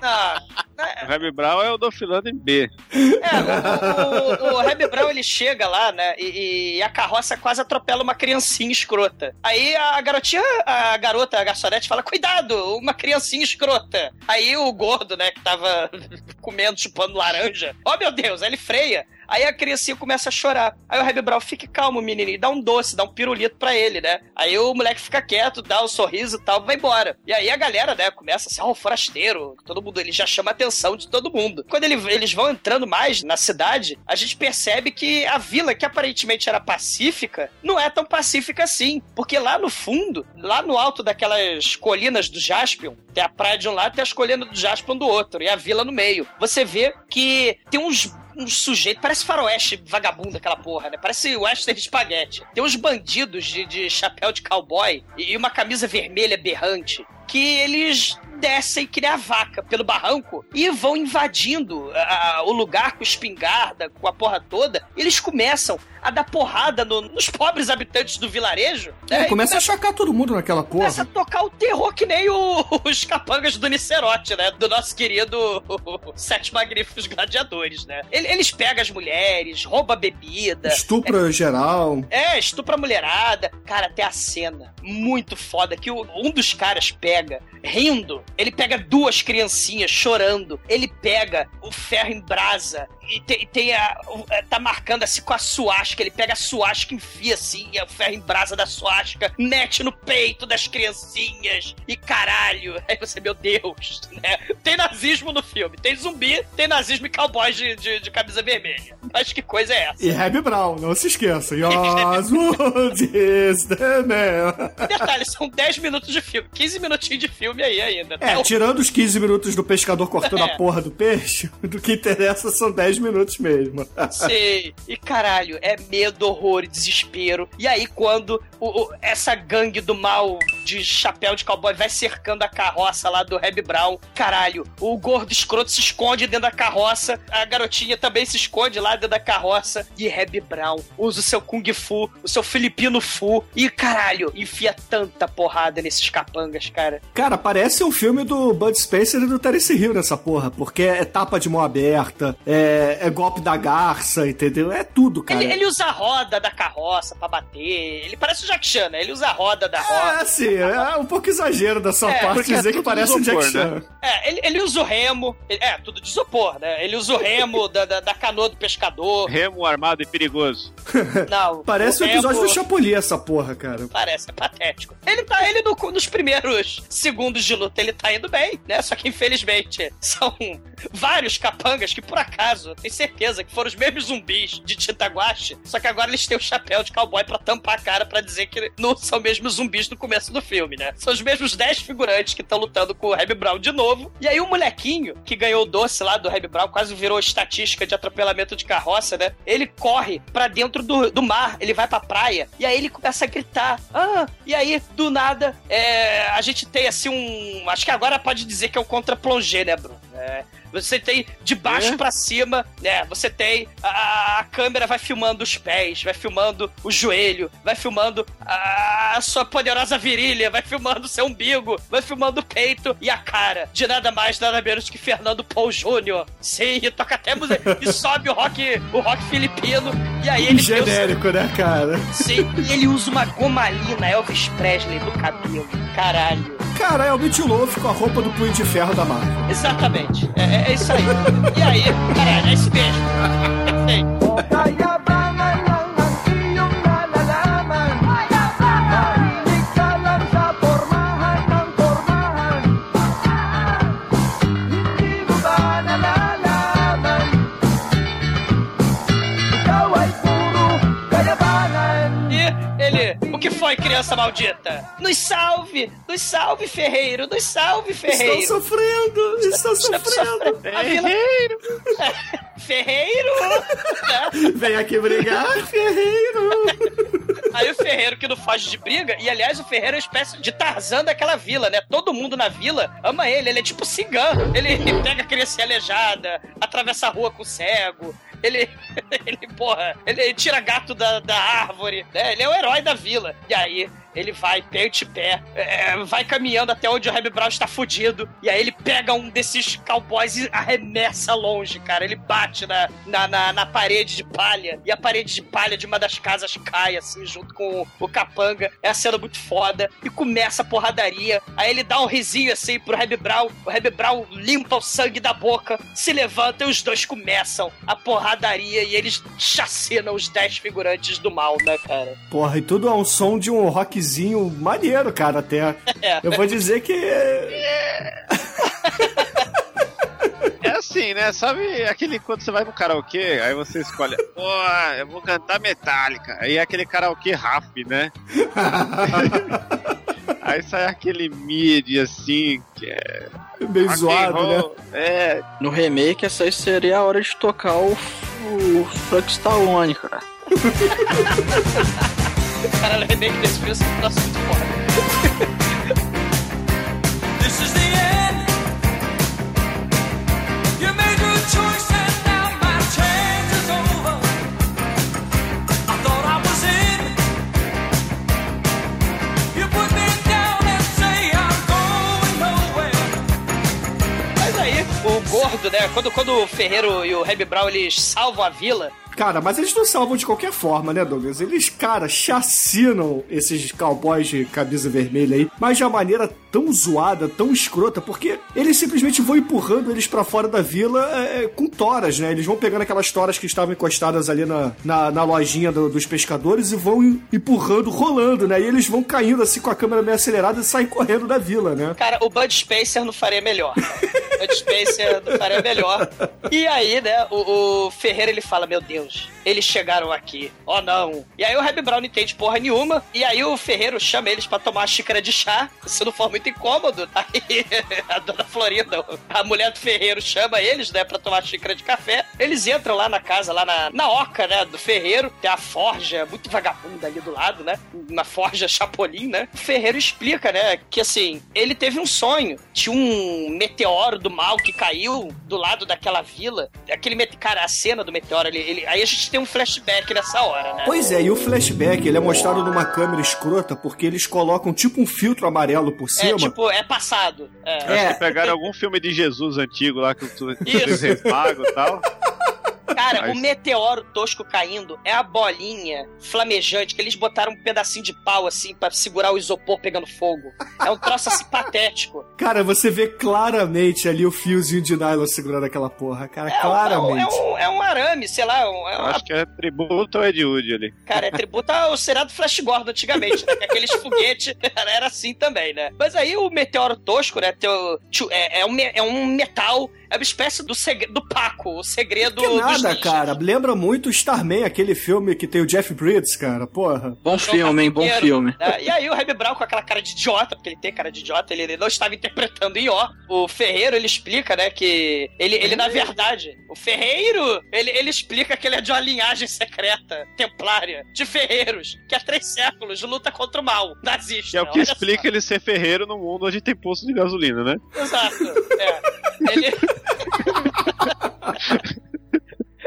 Não, O Heavy Brown é o dofilândia em B. É, o, o, o Reb Brown ele chega lá, né? E, e a carroça quase atropela uma criancinha escrota. Aí a garotinha, a garota, a garçonete, fala: Cuidado, uma criancinha escrota. Aí o gordo, né, que tava comendo, chupando laranja. Oh meu Deus, aí ele freia. Aí a criancinha começa a chorar. Aí o Reb Brown, fique calmo, menininho, dá um doce, dá um pirulito pra ele, né? Aí o moleque fica quieto, dá um sorriso e tal, vai embora. E aí a galera, né, começa assim, ó, oh, forasteiro, todo mundo, ele já chama a atenção de todo mundo. Quando ele, eles vão entrando mais na cidade, a gente percebe que a vila, que aparentemente era pacífica, não é tão pacífica assim. Porque lá no fundo, lá no alto daquelas colinas do Jaspion, tem a praia de um lado e tem as colinas do Jaspion do outro, e a vila no meio. Você vê que tem uns um sujeito, parece faroeste vagabundo aquela porra, né? Parece western espaguete. Tem uns bandidos de, de chapéu de cowboy e uma camisa vermelha berrante que eles descem que nem a vaca pelo barranco e vão invadindo a, o lugar com espingarda, com a porra toda. Eles começam a dar porrada no, nos pobres habitantes do vilarejo. É, né? começa a chocar todo mundo naquela porra. Começa a tocar o terror que nem o, os capangas do Nicerote, né? Do nosso querido Sete Magníficos Gladiadores, né? Eles pegam as mulheres, rouba bebida. Estupra é, geral. É, estupra a mulherada. Cara, tem a cena muito foda que o, um dos caras pega, rindo, ele pega duas criancinhas chorando, ele pega o ferro em brasa e tem, tem a, é, tá marcando assim com a suástica. Ele pega a suástica, enfia assim, o ferro em brasa da suástica, mete no peito das criancinhas. E caralho, aí você, meu Deus, né? Tem nazismo no filme, tem zumbi, tem nazismo e cowboys de, de, de camisa vermelha. Mas que coisa é essa? E Reb Brown, não se esqueça. Oswald is the man. Detalhe, são 10 minutos de filme, 15 minutinhos de filme aí ainda. É, tá? tirando os 15 minutos do pescador cortando é. a porra do peixe, do que interessa são 10 minutos mesmo. Sei. E caralho, é medo, horror e desespero. E aí, quando o, o, essa gangue do mal de chapéu de cowboy vai cercando a carroça lá do Reb Brown, caralho, o gordo escroto se esconde dentro da carroça, a garotinha também se esconde lá dentro da carroça. E Reb Brown usa o seu Kung Fu, o seu Filipino Fu, e caralho, enfia tanta porrada nesses capangas, cara. Cara, parece um filme do Bud Spencer e do Terence Hill nessa porra, porque é tapa de mão aberta, é é, é, golpe da garça, entendeu? É tudo, cara. Ele, ele, usa a roda da carroça pra bater. Ele parece o Jack Chan, né? Ele usa a roda da roda. É, sim. É um pouco exagero da sua é, parte dizer é que parece o Jack Chan. Né? É, ele, ele usa o remo. Ele, é, tudo de isopor, né? Ele usa o remo da, da, da, canoa do pescador. Remo armado e perigoso. Não. parece o um episódio remo... do Chapolin essa porra, cara. Parece, é patético. Ele tá, ele no, nos primeiros segundos de luta, ele tá indo bem, né? Só que infelizmente são vários capangas que por acaso tenho certeza que foram os mesmos zumbis de Titaguache, só que agora eles têm o chapéu de cowboy para tampar a cara para dizer que não são os mesmos zumbis do começo do filme, né? São os mesmos 10 figurantes que estão lutando com o Reb Brown de novo. E aí o molequinho que ganhou o doce lá do Reb Brown, quase virou estatística de atropelamento de carroça, né? Ele corre para dentro do, do mar, ele vai pra praia, e aí ele começa a gritar. Ah, e aí, do nada, é, a gente tem assim um. Acho que agora pode dizer que é um contra-plongé, né, Bruno? É, você tem de baixo é? para cima, né? Você tem a, a, câmera vai filmando os pés, vai filmando o joelho, vai filmando a, a sua poderosa virilha, vai filmando o seu umbigo, vai filmando o peito e a cara de nada mais nada menos que Fernando Paul Jr. Sim, e toca até música e sobe o rock, o rock filipino e aí ele genérico, né, cara? Sim, e ele usa uma gomalina Elvis Presley no cabelo. Caralho. Cara, é o Meat Loaf com a roupa do Punho de Ferro da Marvel. Exatamente. É, é, é isso aí. E aí, cara, é mesmo. Perfeito. Foi, criança maldita? Nos salve! Nos salve, Ferreiro! Nos salve, Ferreiro! Estou sofrendo! Estou sofrendo! Ferreiro! Ferreiro! Vem aqui brigar, Ferreiro! Aí o Ferreiro que não foge de briga, e aliás o Ferreiro é uma espécie de Tarzan daquela vila, né? Todo mundo na vila ama ele, ele é tipo cigano. Ele pega a criança aleijada, atravessa a rua com o cego, ele, ele, porra, ele tira gato da, da árvore, né? Ele é o herói da vila. E aí, ele vai pé pé, é, vai caminhando até onde o Reb Brown está fudido, e aí ele pega um desses cowboys e arremessa longe, cara. Ele bate na, na, na, na parede de palha, e a parede de palha de uma das casas cai, assim, junto com o, o capanga. É a cena muito foda, e começa a porradaria. Aí ele dá um risinho assim pro Reb Brown, o Reb Brown limpa o sangue da boca, se levanta e os dois começam a porradaria e eles chacinam os 10 figurantes do mal, né, cara? Porra, e tudo é um som de um rockzinho maneiro, cara, até. É. Eu vou dizer que. É assim, né? Sabe aquele quando você vai no karaokê, aí você escolhe, pô, eu vou cantar Metallica. Aí é aquele karaokê rap, né? aí sai aquele mid assim, que é. And zoado, né? É, No remake, essa aí seria a hora de tocar o, o Frank Stallone, cara. Cara, o remake desse filme é um troço muito foda. This is the end. You made your choice and now my change is over. I thought I was in. You put me down and say I'm going nowhere. Mas aí, o gordo, né? Quando, quando o Ferreiro e o Reb Brown eles salvam a vila, Cara, mas eles não salvam de qualquer forma, né, Douglas? Eles, cara, chacinam esses cowboys de camisa vermelha aí, mas de uma maneira tão zoada, tão escrota, porque eles simplesmente vão empurrando eles pra fora da vila é, com toras, né? Eles vão pegando aquelas toras que estavam encostadas ali na, na, na lojinha do- dos pescadores e vão em- empurrando, rolando, né? E eles vão caindo assim com a câmera meio acelerada e saem correndo da vila, né? Cara, o Bud Spencer não faria melhor. Bud Spencer não faria melhor. E aí, né, o, o Ferreira ele fala: Meu Deus, eles chegaram aqui. Oh não. E aí o Reb Brown não entende porra nenhuma. E aí o Ferreiro chama eles pra tomar uma xícara de chá. Se não for muito incômodo, aí a dona Florinda, a mulher do Ferreiro, chama eles, né, pra tomar xícara de café. Eles entram lá na casa, lá na, na oca, né, do Ferreiro. Tem a forja muito vagabunda ali do lado, né? Uma forja Chapolin, né? O Ferreiro explica, né, que assim, ele teve um sonho. Tinha um meteoro do mal que caiu do lado daquela vila. Aquele mete... Cara, a cena do meteoro, ele, ele- aí a gente tem um flashback nessa hora, né? Pois é, e o flashback, ele é mostrado numa câmera escrota porque eles colocam tipo um filtro amarelo por É, cima. tipo, é passado. É. acho que pegaram algum filme de Jesus antigo lá que tu Isso. fez e tal. Cara, o meteoro tosco caindo é a bolinha flamejante que eles botaram um pedacinho de pau assim pra segurar o isopor pegando fogo. É um troço assim patético. Cara, você vê claramente ali o fiozinho de nylon segurando aquela porra, cara, É um, claramente. é, um, é um arame, sei lá, um- é uma Acho que é tributo ao Ed Wood ali. Cara, é tributo ao seriado Flash Gordon antigamente, né? Que aqueles foguetes era assim também, né? Mas aí o meteoro tosco, né? teu- é, é, um, é um metal, é uma espécie do, segre- do Paco, o segredo Que dos nada, cara. Lembra muito Starman, aquele filme que tem o Jeff Bridges, cara. Porra. Bom filme, hein? Bom filme. né? E aí o Reb Brown com aquela cara de idiota, porque ele tem cara de idiota, ele, não estava interpretando Ió. O Ferreiro, ele explica, né, que ele, ele na verdade, o Ferreiro, ele, ele explica que ele é de uma linhagem secreta, templária, de ferreiros, que há três séculos luta contra o mal, nazista. Que é o que olha só. explica ele ser ferreiro no mundo onde tem posto de gasolina, né? Exato. É. Ele.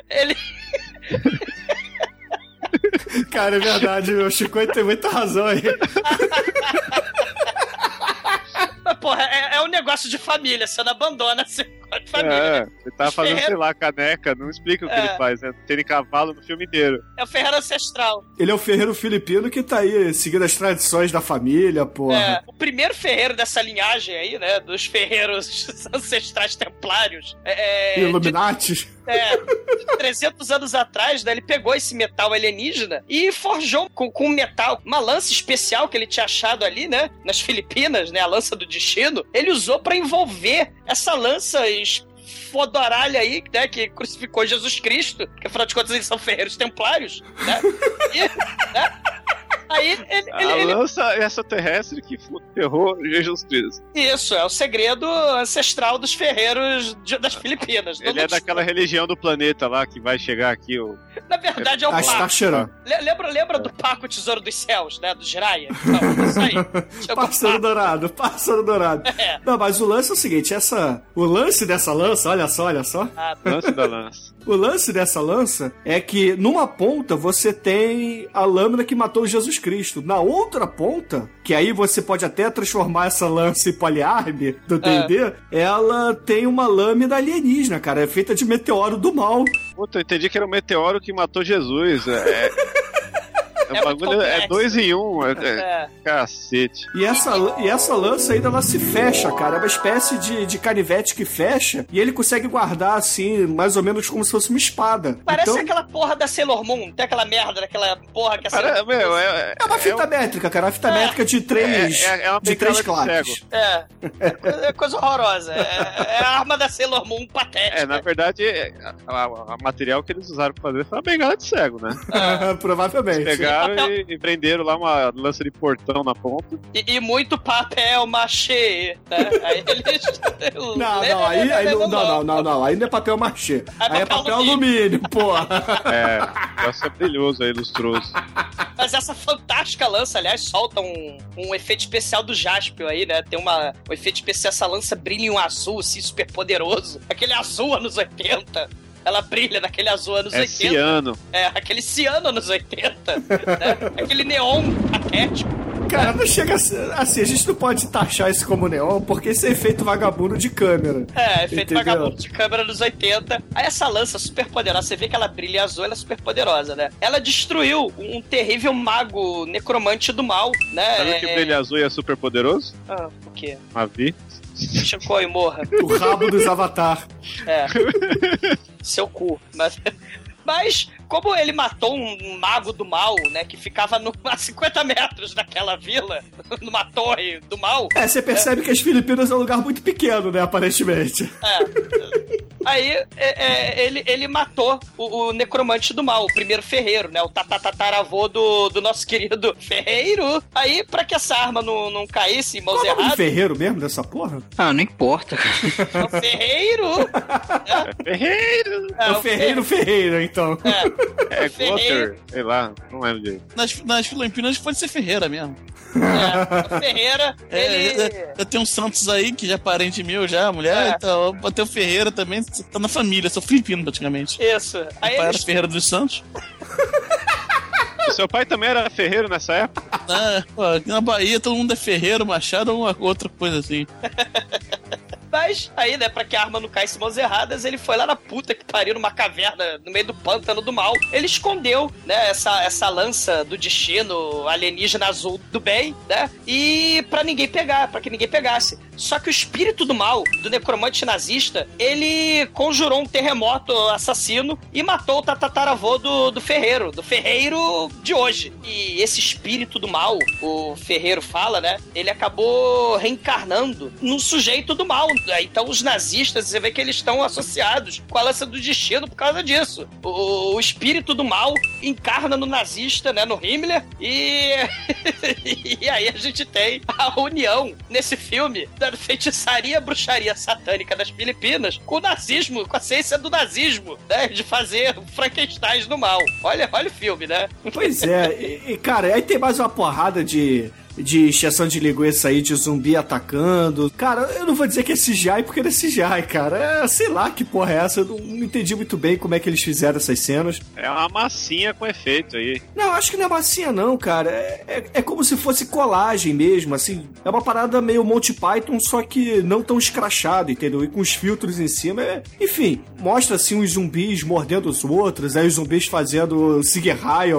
Ele. Cara, é verdade, o Chico tem muita razão aí. Porra, é, é um negócio de família, você não abandona negócio de família. É, né? ele tava fazendo, sei lá, caneca, não explica o que É. ele faz, né? Tem cavalo no filme inteiro. É o Ferreiro Ancestral. Ele é o ferreiro filipino que tá aí seguindo as tradições da família, porra. É, o primeiro ferreiro dessa linhagem aí, né? Dos ferreiros ancestrais templários. É, é, de, Illuminati. é, de 300 anos atrás, né? Ele pegou esse metal alienígena e forjou com, com metal uma lança especial que ele tinha achado ali, né? Nas Filipinas, né? A lança do destino. Ele usou pra envolver essa lança es- fodoralha aí, né? Que crucificou Jesus Cristo. Que afinal de contas eles são ferreiros templários, né? E, né? Aí ele, A ele- ele- lança extraterrestre que ferrou Jesus Cristo. Isso, é o segredo ancestral dos ferreiros de- das Filipinas. Ele Não- é daquela religião do planeta lá que vai chegar aqui. O... Na verdade é o Ah, está Paco. Lembra, lembra do Paco Tesouro dos Céus, né? Do Jiraya? Então, isso aí. Pássaro dourado, pássaro dourado. É. Não, mas o lance é o seguinte, essa... O lance dessa lança, olha só, olha só. Ah, Lance da lança. O lance dessa lança é que numa ponta você tem a lâmina que matou Jesus Cristo. Na outra ponta, que aí você pode até transformar essa lança em poliarme do D&D, ela tem uma lâmina alienígena, cara. É feita de meteoro do mal. Puta, eu entendi que era o meteoro que matou Jesus. É, é, É o muito bagulho é dois em um. É, é- É. Cacete. E essa, e essa lança ainda ela se fecha, cara. É uma espécie de, de canivete que fecha e ele consegue guardar assim, mais ou menos como se fosse uma espada. Parece então, aquela porra da Sailor Moon. Tem aquela merda daquela porra que a Cara, Sailor Moon... meu, é, é uma fita métrica, cara. Uma fita métrica de três, É, é- é uma de três claques. É, é coisa- é horrorosa. É, é a arma da Sailor Moon patética. é, na verdade, é, a material que eles usaram pra fazer foi uma bengala de cego, né? Provavelmente. Pegaram e, e prenderam lá uma lança de portão na ponta. E, e muito papel machê, né? Aí eles... Não, não, aí, aí não, não, não, não, não, aí não é papel machê. Aí é papel alumínio, porra. É, é brilhoso aí, lustroso. Mas essa fantástica lança, aliás, solta um, um efeito especial do Jaspio aí, né? Tem uma, um efeito especial, essa lança brilha em um azul, assim, super poderoso. Aquele azul anos 80. Ela brilha naquele azul anos É 80. ciano. É, aquele ciano anos 80. né? Aquele neon patético. Cara, não chega assim, a gente não pode taxar isso como neon, porque esse é efeito vagabundo de câmera. É, efeito Entendeu? vagabundo de câmera nos 80. Aí essa lança super poderosa, você vê que ela brilha azul, ela é super poderosa, né? Ela destruiu um terrível mago necromante do mal, né? Sabe que É- brilho azul é super poderoso? Ah, o quê? Mavi. Chicoio, morra. O rabo dos avatar. É. Seu cu. Mas, mas, como ele matou um mago do mal, né? Que ficava no, a 50 metros daquela vila, numa torre do mal. É, você percebe que as Filipinas é um lugar muito pequeno, né, aparentemente. É. Aí é, é, ele, ele matou o, o necromante do mal, o primeiro ferreiro, né? O tatatataravô do, do nosso querido ferreiro. Aí, pra que essa arma não, não caísse em mãos é erradas, ferreiro mesmo dessa porra? Ah, não importa. o ferreiro. Ferreiro! É, o Ferreiro Ferreiro, então. É Ferreiro. Gutter, sei lá, não lembro direito. Nas, nas Filipinas pode ser Ferreira mesmo. É, o Ferreira, É, ele. eu, eu tenho um Santos aí, que já é parente meu, já, mulher, É. então eu tenho o Ferreira também, tá na família, sou filipino praticamente. Isso. Meu Aí pai era eles Ferreira dos Santos. O seu pai também era ferreiro nessa época? Ah, pô, aqui na Bahia todo mundo é Ferreiro, Machado ou uma outra coisa assim. Mas aí, né, pra que a arma não caísse em mãos erradas, ele foi lá na puta que pariu numa caverna no meio do pântano do mal. Ele escondeu, né, essa, essa lança do destino alienígena azul do bem, né? E pra ninguém pegar, pra que ninguém pegasse. Só que o espírito do mal, do necromante nazista, ele conjurou um terremoto assassino e matou o tatataravô do, do ferreiro, do ferreiro de hoje. E esse espírito do mal, o ferreiro fala, né? Ele acabou reencarnando num sujeito do mal. Então os nazistas, você vê que eles estão associados com a lança do destino por causa disso. O, o espírito do mal encarna no nazista, né? No Himmler. E, e aí a gente tem a união nesse filme da feitiçaria bruxaria satânica das Filipinas com o nazismo, com a ciência do nazismo, né? De fazer Frankenstein no mal. Olha, olha o filme, né? Pois é, e, e, cara, aí tem mais uma porrada de. De exceção de linguiça aí, de zumbi atacando. Cara, eu não vou dizer que é CGI porque não é CGI, cara. É, sei lá que porra é essa. Eu não, não entendi muito bem como é que eles fizeram essas cenas. É uma massinha com efeito aí. Não, acho que não é massinha, não, cara. É, é, é como se fosse colagem mesmo, assim. É uma parada meio Monty Python, só que não tão escrachado, entendeu? E com os filtros em cima. é- Enfim, mostra assim os zumbis mordendo os outros, aí os zumbis fazendo Sig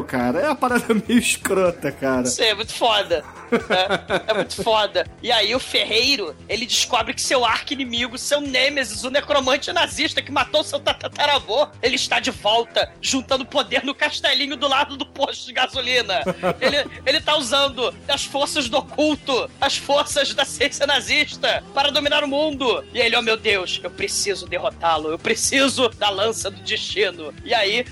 cara. É uma parada meio escrota, cara. Isso é muito foda. É, é muito foda. E aí o Ferreiro, ele descobre que seu arqui-inimigo, seu Nêmesis, o necromante nazista que matou seu tataravô, ele está de volta, juntando poder no castelinho do lado do posto de gasolina. Ele, ele tá usando as forças do oculto, as forças da ciência nazista para dominar o mundo. E ele, oh meu Deus, eu preciso derrotá-lo, eu preciso da lança do destino. E aí,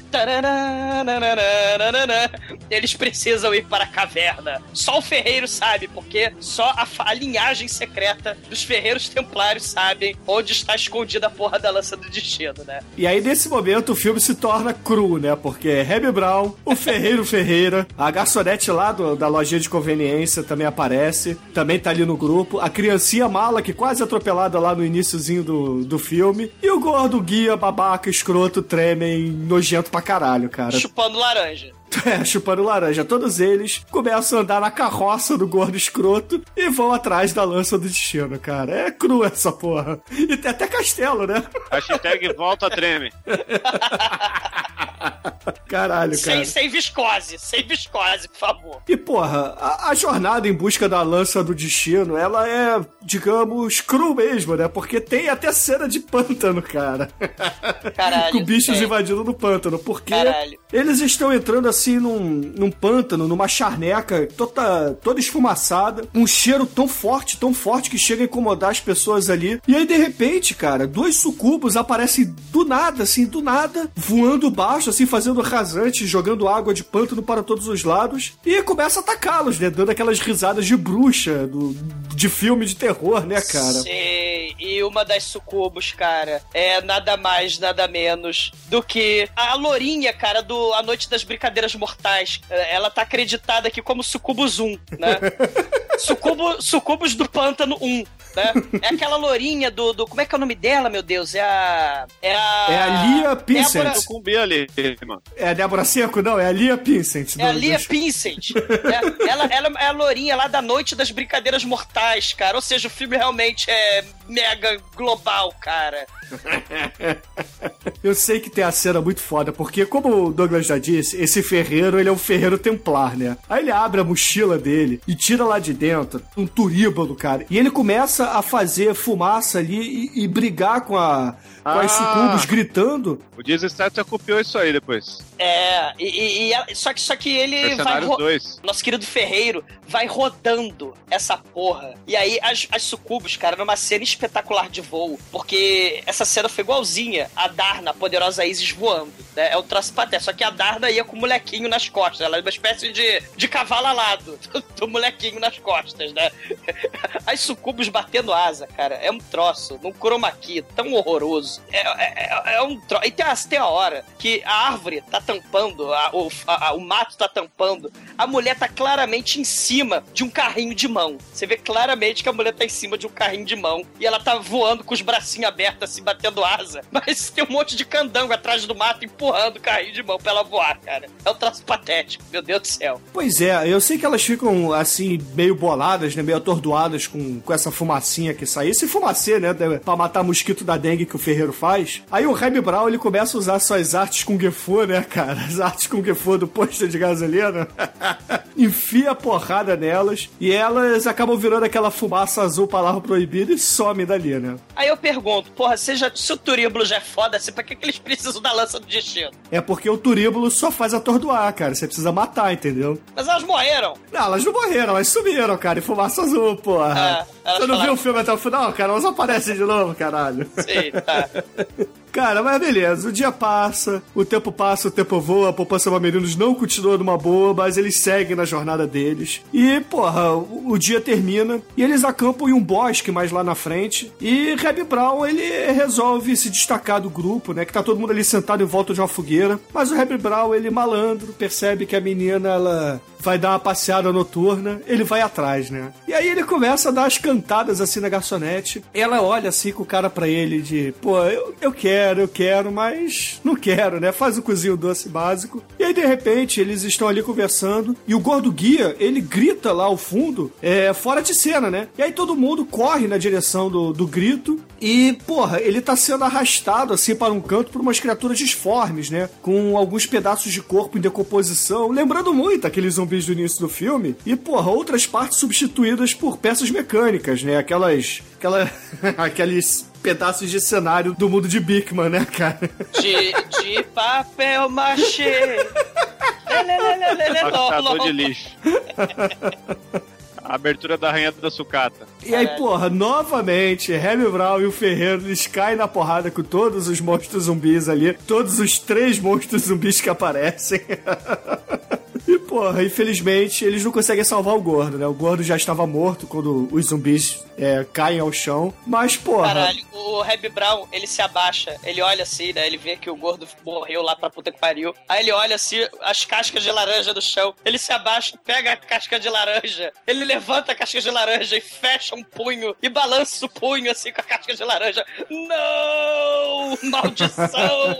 eles precisam ir para a caverna. Só o Ferreiro sabe, porque só a, a linhagem secreta dos ferreiros templários sabem onde está escondida a porra da lança do destino, né? E aí, nesse momento, o filme se torna cru, né? Porque é Hebe Brown, o Ferreiro Ferreira, a garçonete lá do- da lojinha de conveniência também aparece, também tá ali no grupo, a criancinha mala que quase atropelada lá no iníciozinho do, do filme, e o gordo guia, babaca, escroto, tremem, nojento pra caralho, cara. Chupando laranja. É, chupando laranja. Todos eles começam a andar na carroça do gordo escroto e vão atrás da lança do destino, cara. É cru essa porra. E tem até castelo, né? Hashtag volta treme. Caralho, cara. Sem, sem viscose, sem viscose, por favor. E porra, a, a jornada em busca da lança do destino, ela é, digamos, cru mesmo, né? Porque tem até cena de pântano, cara. Caralho. Com bichos é. invadindo no pântano. Porque Caralho. eles estão entrando assim num, num pântano, numa charneca toda, toda esfumaçada, um cheiro tão forte, tão forte que chega a incomodar as pessoas ali. E aí, de repente, cara, dois sucubos aparecem do nada, assim, do nada, voando baixo, assim, fazendo rasante, jogando água de pântano para todos os lados, e começa a atacá-los, né? Dando aquelas risadas de bruxa, do, de filme de terror, né, cara? Sim, e uma das sucubos, cara, é nada mais, nada menos do que a lourinha, cara, do A Noite das Brincadeiras Mortais. É, Ela tá acreditada aqui como Sucubus 1, né? Sucubo, sucubus do Pântano 1, né? É aquela lourinha do, do... Como é que é o nome dela, meu Deus? É a... É a... É a Lia Pincent. Débora- Sucumbi ali, É a Débora Seco? Não, é a Lia Pincent. É a Lia dos- Pincent. É, ela, ela é a lourinha lá da Noite das Brincadeiras Mortais, cara. Ou seja, o filme realmente é mega global, cara. Eu sei que tem a cena muito foda, porque como o Douglas já disse, esse ferreiro, ele é um ferreiro templar, né? Aí ele abre a mochila dele e tira lá de dentro um turíbano, cara. E ele começa a fazer fumaça ali e, e brigar com a... Com as Ah. sucubos gritando. O Diesel Status copiou isso aí depois. É, e, e- e só, que, só que ele vai. 2. Nosso querido Ferreiro vai rodando essa porra. E aí as, as sucubos, cara, numa cena espetacular de voo. Porque essa cena foi igualzinha a Darna, a poderosa Isis voando. Né? É o troço paté. Só que a Darna ia com o molequinho nas costas. Ela é uma espécie de, de cavalo alado do, do molequinho nas costas, né? As sucubos batendo asa, cara. É um troço, num chroma key tão horroroso. É, é- é- é um troço. E tem a, tem a hora que a árvore tá tampando, a- o, a- o mato tá tampando. A mulher tá claramente em cima de um carrinho de mão. Você vê claramente que a mulher tá em cima de um carrinho de mão. E ela tá voando com os bracinhos abertos, assim, batendo asa. Mas tem um monte de candango atrás do mato empurrando o carrinho de mão pra ela voar, cara. É um troço patético. Meu Deus do céu. Pois é, eu sei que elas ficam assim, meio boladas, né? Meio atordoadas com, com essa fumacinha que sai. Esse fumacê, né? Pra matar mosquito da dengue que o Ferreiro faz. Aí o Remy Brown, ele começa a usar suas artes com Fu, né, cara? As artes com Fu do posto de gasolina. Enfia a porrada nelas. E elas acabam virando aquela fumaça azul, palavra proibida, e somem dali, né? Aí eu pergunto, porra, se, já, se o turíbulo já é foda, assim, pra que, que eles precisam da lança do destino? É porque o turíbulo só faz atordoar, cara. Você precisa matar, entendeu? Mas elas morreram. Não, elas não morreram, elas sumiram, cara, em fumaça azul, porra. Elas Você não falaram- viu o filme até o final, cara? Elas aparecem de novo, caralho. Sim, tá. Cara, mas beleza, o dia passa, o tempo passa, o tempo voa, a poupança Mamerinos não continua numa boa, mas eles seguem na jornada deles. E, porra, o, dia termina e eles acampam em um bosque mais lá na frente. E Reb Brown, ele resolve se destacar do grupo, né? Que tá todo mundo ali sentado em volta de uma fogueira. Mas o Reb Brown, ele malandro, percebe que a menina, ela vai dar uma passeada noturna, ele vai atrás, né? E aí ele começa a dar as cantadas assim na garçonete. Ela olha assim com o cara pra ele de, pô, eu, eu quero, eu quero, mas não quero, né? Faz o cozinho doce básico. E aí de repente eles estão ali conversando e o gordo guia, ele grita lá ao fundo, é, fora de cena, né? E aí todo mundo corre na direção do, do grito e, porra, ele tá sendo arrastado assim para um canto por umas criaturas disformes, né? Com alguns pedaços de corpo em decomposição, lembrando muito aqueles zumbis do início do filme. E, porra, outras partes substituídas por peças mecânicas, né? Aquelas. Aquela, aqueles pedaços de cenário do mundo de Bigman, né, cara? De, de papel machê. Matador de lixo. A abertura da rainha da sucata. E aí, porra, novamente, Remy Brown e o Ferreiro, eles caem na porrada com todos os monstros zumbis ali, todos os três monstros zumbis que aparecem. E, porra, infelizmente, eles não conseguem salvar o gordo, né? O gordo já estava morto quando os zumbis é, caem ao chão. Mas, porra. Caralho, o Reb Brown, ele se abaixa, ele olha assim, né? Ele vê que o gordo morreu lá pra puta que pariu. Aí ele olha assim, as cascas de laranja do chão. Ele se abaixa, pega a casca de laranja. Ele levanta a casca de laranja e fecha um punho e balança o punho assim com a casca de laranja. Não! Maldição!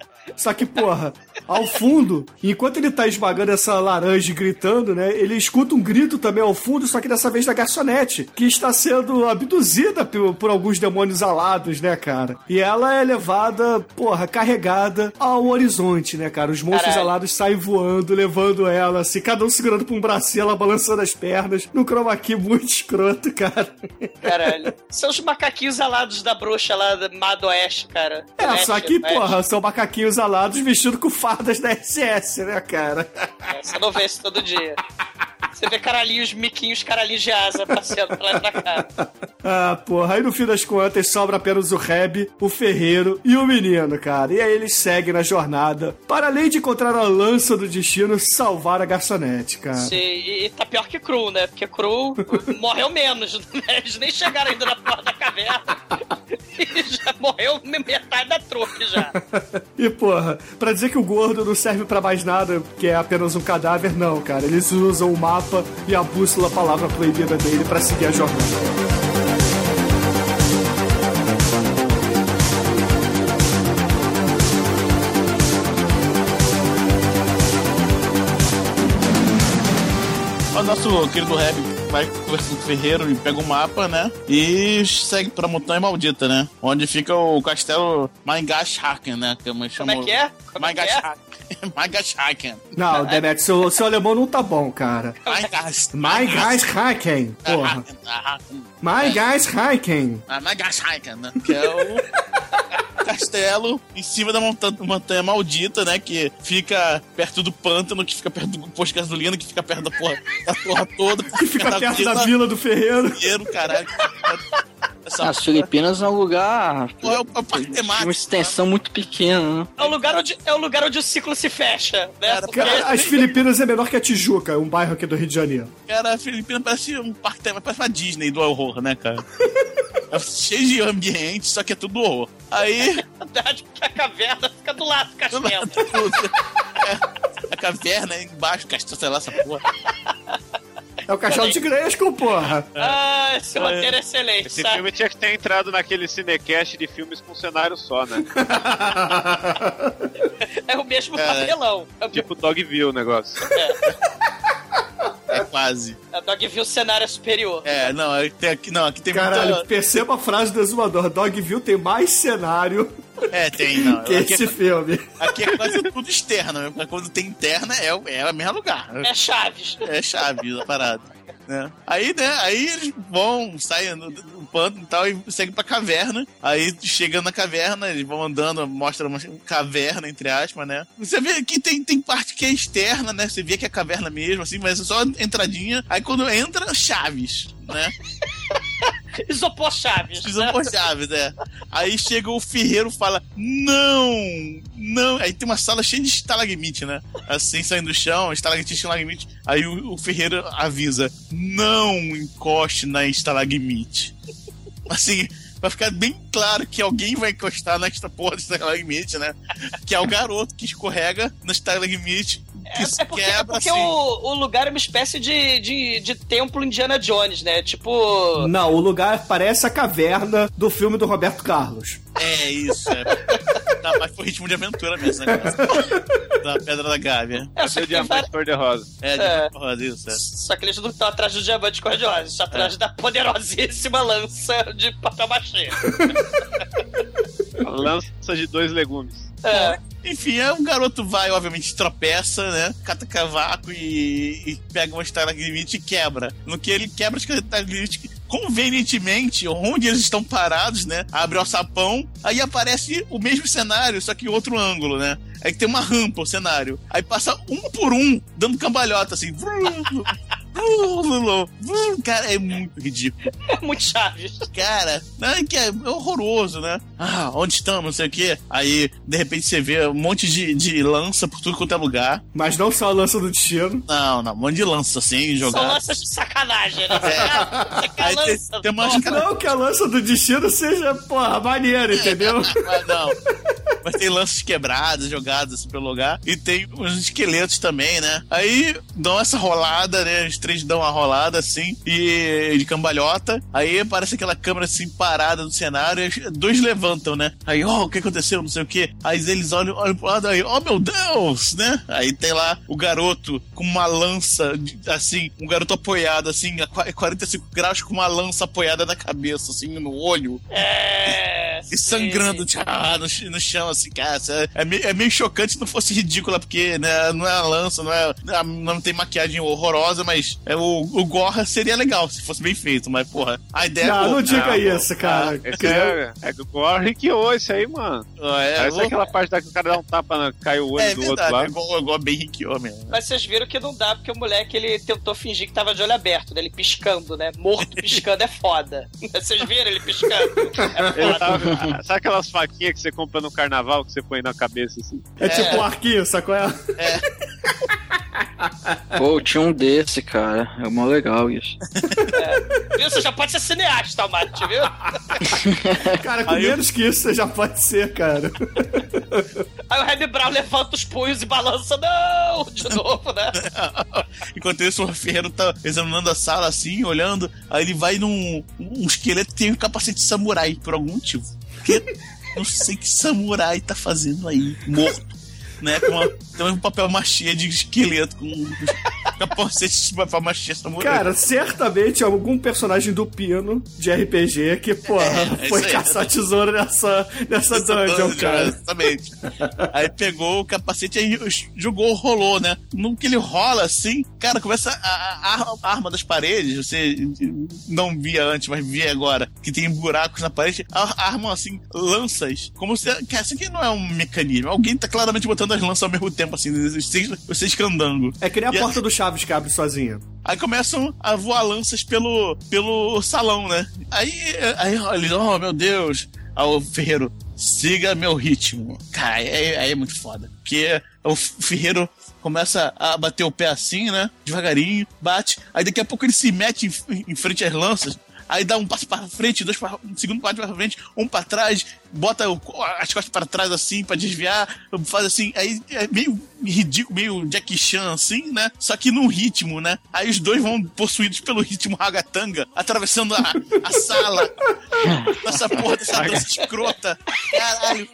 Só que, porra, ao fundo, enquanto ele tá esmagando essa laranja e gritando, né? Ele escuta um grito também ao fundo, só que dessa vez da garçonete, que está sendo abduzida por, por alguns demônios alados, né, cara? E ela é levada, porra, carregada ao horizonte, né, cara? Os monstros Caralho. alados saem voando, levando ela, assim, cada um segurando por um bracinho, ela balançando as pernas, no chroma key muito escroto, cara. Caralho. São os macaquinhos alados da bruxa lá do Mado Oeste, cara. É, Oeste, só que, Oeste. porra, são macaquinhos alados vestidos com fardas da SS, né, cara? É, Você não vê isso todo dia. Você vê caralhinhos, miquinhos, caralhinhos de asa passeando pra lá e pra cá. Ah, porra, aí no fim das contas sobra apenas o Reb, o ferreiro e o menino, cara. E aí eles seguem na jornada para, além de encontrar a lança do destino, salvar a garçonete, cara. Sim, e, e tá pior que Cru, né? Porque Cru morreu menos, né? Eles nem chegaram ainda na porta da caverna. E já morreu metade da trupe já. E, porra, pra dizer que o gordo não serve pra mais nada, que é apenas um cadáver, não, cara. Eles usam o mapa e a bússola, a palavra proibida dele, pra seguir a jornada. Nosso querido Reb vai conversando com o ferreiro e pega o mapa, né? E segue pra Montanha Maldita, né? Onde fica o castelo Maingashaken, né? Que eu chamo... Como é que é? Como é que é? Maingashaken. Não, Demet, seu, seu alemão não tá bom, cara. My guys Haken, porra. Haken. My guys Haken. Ah, Maingashaken, né? Que é o castelo em cima da montanha, montanha maldita, né? Que fica perto do pântano, que fica perto do posto de gasolina, que fica perto da porra, da porra toda. Que fica perto da vila do ferreiro. Ferreiro, caralho. Essa As Filipinas é um lugar. é o, é o parque temático. uma extensão muito pequena, né? É o, lugar onde, é o lugar onde o ciclo se fecha, né? Porque Cara, as Filipinas é menor que a Tijuca, um bairro aqui do Rio de Janeiro. Cara, a Filipina parece um parque temático, parece uma Disney do horror, né, cara? É cheio de ambiente, só que é tudo horror. Aí, na verdade, porque a caverna fica do lado do castelo. a caverna é embaixo, castelo, sei lá, essa porra. É o castelo de Gresco, porra. Ah, esse roteiro é excelente, Esse sabe? filme tinha que ter entrado naquele cinecast de filmes com cenário só, né? É o mesmo É. papelão. É o tipo Dogville o negócio. É quase. A Dogville cenário superior. É, não, aqui tem aqui, não, aqui tem Caralho, muita... perceba a frase do exumador. Dogville tem mais cenário É, tem, não. que Aqui esse é, filme. aqui é quase tudo externo, né? Mas Quando tem interna, é, o- é o mesmo lugar. É Chaves. É chave a parada. Né? Aí, né, aí eles vão, saem pântano e tal, e seguem pra caverna. Aí, chegando na caverna, eles vão andando, mostra uma caverna, entre aspas, né? Você vê que tem, tem parte que é externa, né? Você vê que é caverna mesmo, assim, mas é só entradinha. Aí quando entra, chaves, né? Isopor Chaves. Isopor Chaves, é. Aí chega o ferreiro fala: Não! Não! Aí tem uma sala cheia de estalagmite, né? Assim, saindo do chão, estalagmite, estalagmite. Aí o, o ferreiro avisa: Não encoste na estalagmite. Assim, pra ficar bem claro que alguém vai encostar nesta porra de estalagmite, né? Que é o garoto que escorrega na estalagmite, que se É porque, é quebra porque assim. o, o lugar é uma espécie de, de, de templo Indiana Jones, né? Tipo. Não, o lugar parece a caverna do filme do Roberto Carlos. É isso, é. Tá, mas foi ritmo de aventura mesmo, né? Da Pedra da Gávea. É, só Seu que tem diamante várias- cor-de-rosa. É, É. rosa, isso, é. Só que eles não estão atrás do diamante cor-de-rosa, estão atrás da poderosíssima lança de papel machê. Lança de dois legumes. É. Enfim, aí um garoto vai, obviamente, tropeça, né? Cata cavaco e, e pega uma estalagmite e quebra. No que ele quebra a estalagmite, convenientemente, onde eles estão parados, né? Abre o sapão, aí aparece o mesmo cenário, só que outro ângulo, né? Aí tem uma rampa o cenário. Aí passa um por um, dando cambalhota, assim. vrum. Cara, é muito ridículo. É muito chaves. Cara, não, é que é horroroso, né? Ah, onde estamos, não sei o quê. Aí, de repente, você vê um monte de, de lança por tudo quanto é lugar. Mas não só a lança do destino. Não, não, um monte de lança assim, São jogado. lanças de sacanagem, né? Aí tem, lança, tem umas Não que a lança do destino seja, porra, maneira, entendeu? Mas não. Mas tem lanças quebradas, jogadas assim pelo lugar. E tem uns esqueletos também, né? Aí dão essa rolada, né? Três dão uma rolada assim, e de cambalhota. Aí aparece aquela câmera assim parada no cenário, e dois levantam, né? Aí, ó, o que aconteceu? Não sei o que. Aí eles olham, olham pro lado aí, oh meu Deus, né? Aí tem lá o garoto com uma lança, assim, um garoto apoiado, assim, a qua- 45 graus com uma lança apoiada na cabeça, assim, no olho. É. E sangrando tchá, no, no chão, assim, cara. É, é meio, é meio chocante se não fosse ridícula, porque né, não é a lança, não, é, não tem maquiagem horrorosa, mas é, o, o Gorra seria legal se fosse bem feito, mas, porra, a ideia é Não, boa. não diga Não, isso, cara. Esse é, é do Gore Rikiô, esse aí, mano. É, Parece vou- aquela parte da que o cara dá um tapa, na, cai o olho é do outro verdade, lá. é igual, igual bem Rikyo mesmo. Mas vocês viram que não dá, porque o moleque ele tentou fingir que tava de olho aberto, né? Ele piscando, né? Morto piscando é foda. Vocês viram ele piscando? É foda. tava- sabe aquelas faquinhas que você compra no carnaval que você põe na cabeça assim? É tipo um arquinho, sacou? É? Pô, tinha um desse, cara. É mó legal isso. Viu? Você já pode ser cineasta, Mate, viu? Cara, com Aí eu- menos que isso você já pode ser, cara. Aí o Remy Brown levanta os punhos e balança, não! De novo, né? Enquanto isso, o Ferreiro tá examinando a sala assim, olhando. Aí ele vai num um esqueleto que tem um capacete de samurai, por algum motivo. Que não sei que samurai tá fazendo aí, morto. Né, com uma, tem um papel machê de esqueleto com capacete de papel machê samurai. Cara, certamente algum personagem do Pino de RPG que, porra, É, é foi aí. caçar tesouro nessa, nessa Essa dungeon, dungeon, cara. Exatamente. Aí pegou o capacete e jogou, rolou, né? No que ele rola assim, cara, começa a, a- a arma das paredes. Você não via antes, mas via agora, que tem buracos na parede. A, arma assim, lanças. Como se. Cara, isso aqui não é um mecanismo. Alguém tá claramente botando as lanças ao mesmo tempo, assim, vocês, vocês candango. É que nem a E a- porta do Chaves que abre sozinha. Aí começam a voar lanças pelo, pelo salão, né? Aí, aí olha, oh meu Deus. Aí o Ferreiro, siga meu ritmo. Cara, aí, aí é muito foda. Porque o Ferreiro começa a bater o pé assim, né? Devagarinho, bate. Aí daqui a pouco ele se mete em, em frente às lanças. Aí dá um passo para frente, dois para um segundo passo para frente, um para trás, bota o- as costas para trás assim para desviar, faz assim, aí é meio ridículo, meio Jackie Chan assim, né? Só que num ritmo, né? Aí os dois vão possuídos pelo ritmo ragatanga, atravessando a, a sala. Nossa porra dessa dança escrota. Caralho.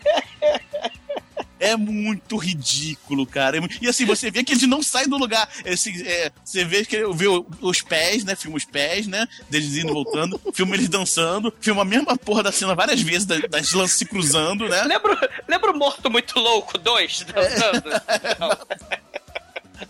É muito ridículo, cara. É E assim, você vê que eles não saem do lugar. Esse, é, você vê que vê os pés, né? Filma os pés, né? Deles indo voltando. filma eles dançando. Filma a mesma porra da cena várias vezes, da- das lanças se cruzando, né? Lembra, lembra o Morto Muito Louco 2? Dançando? Não.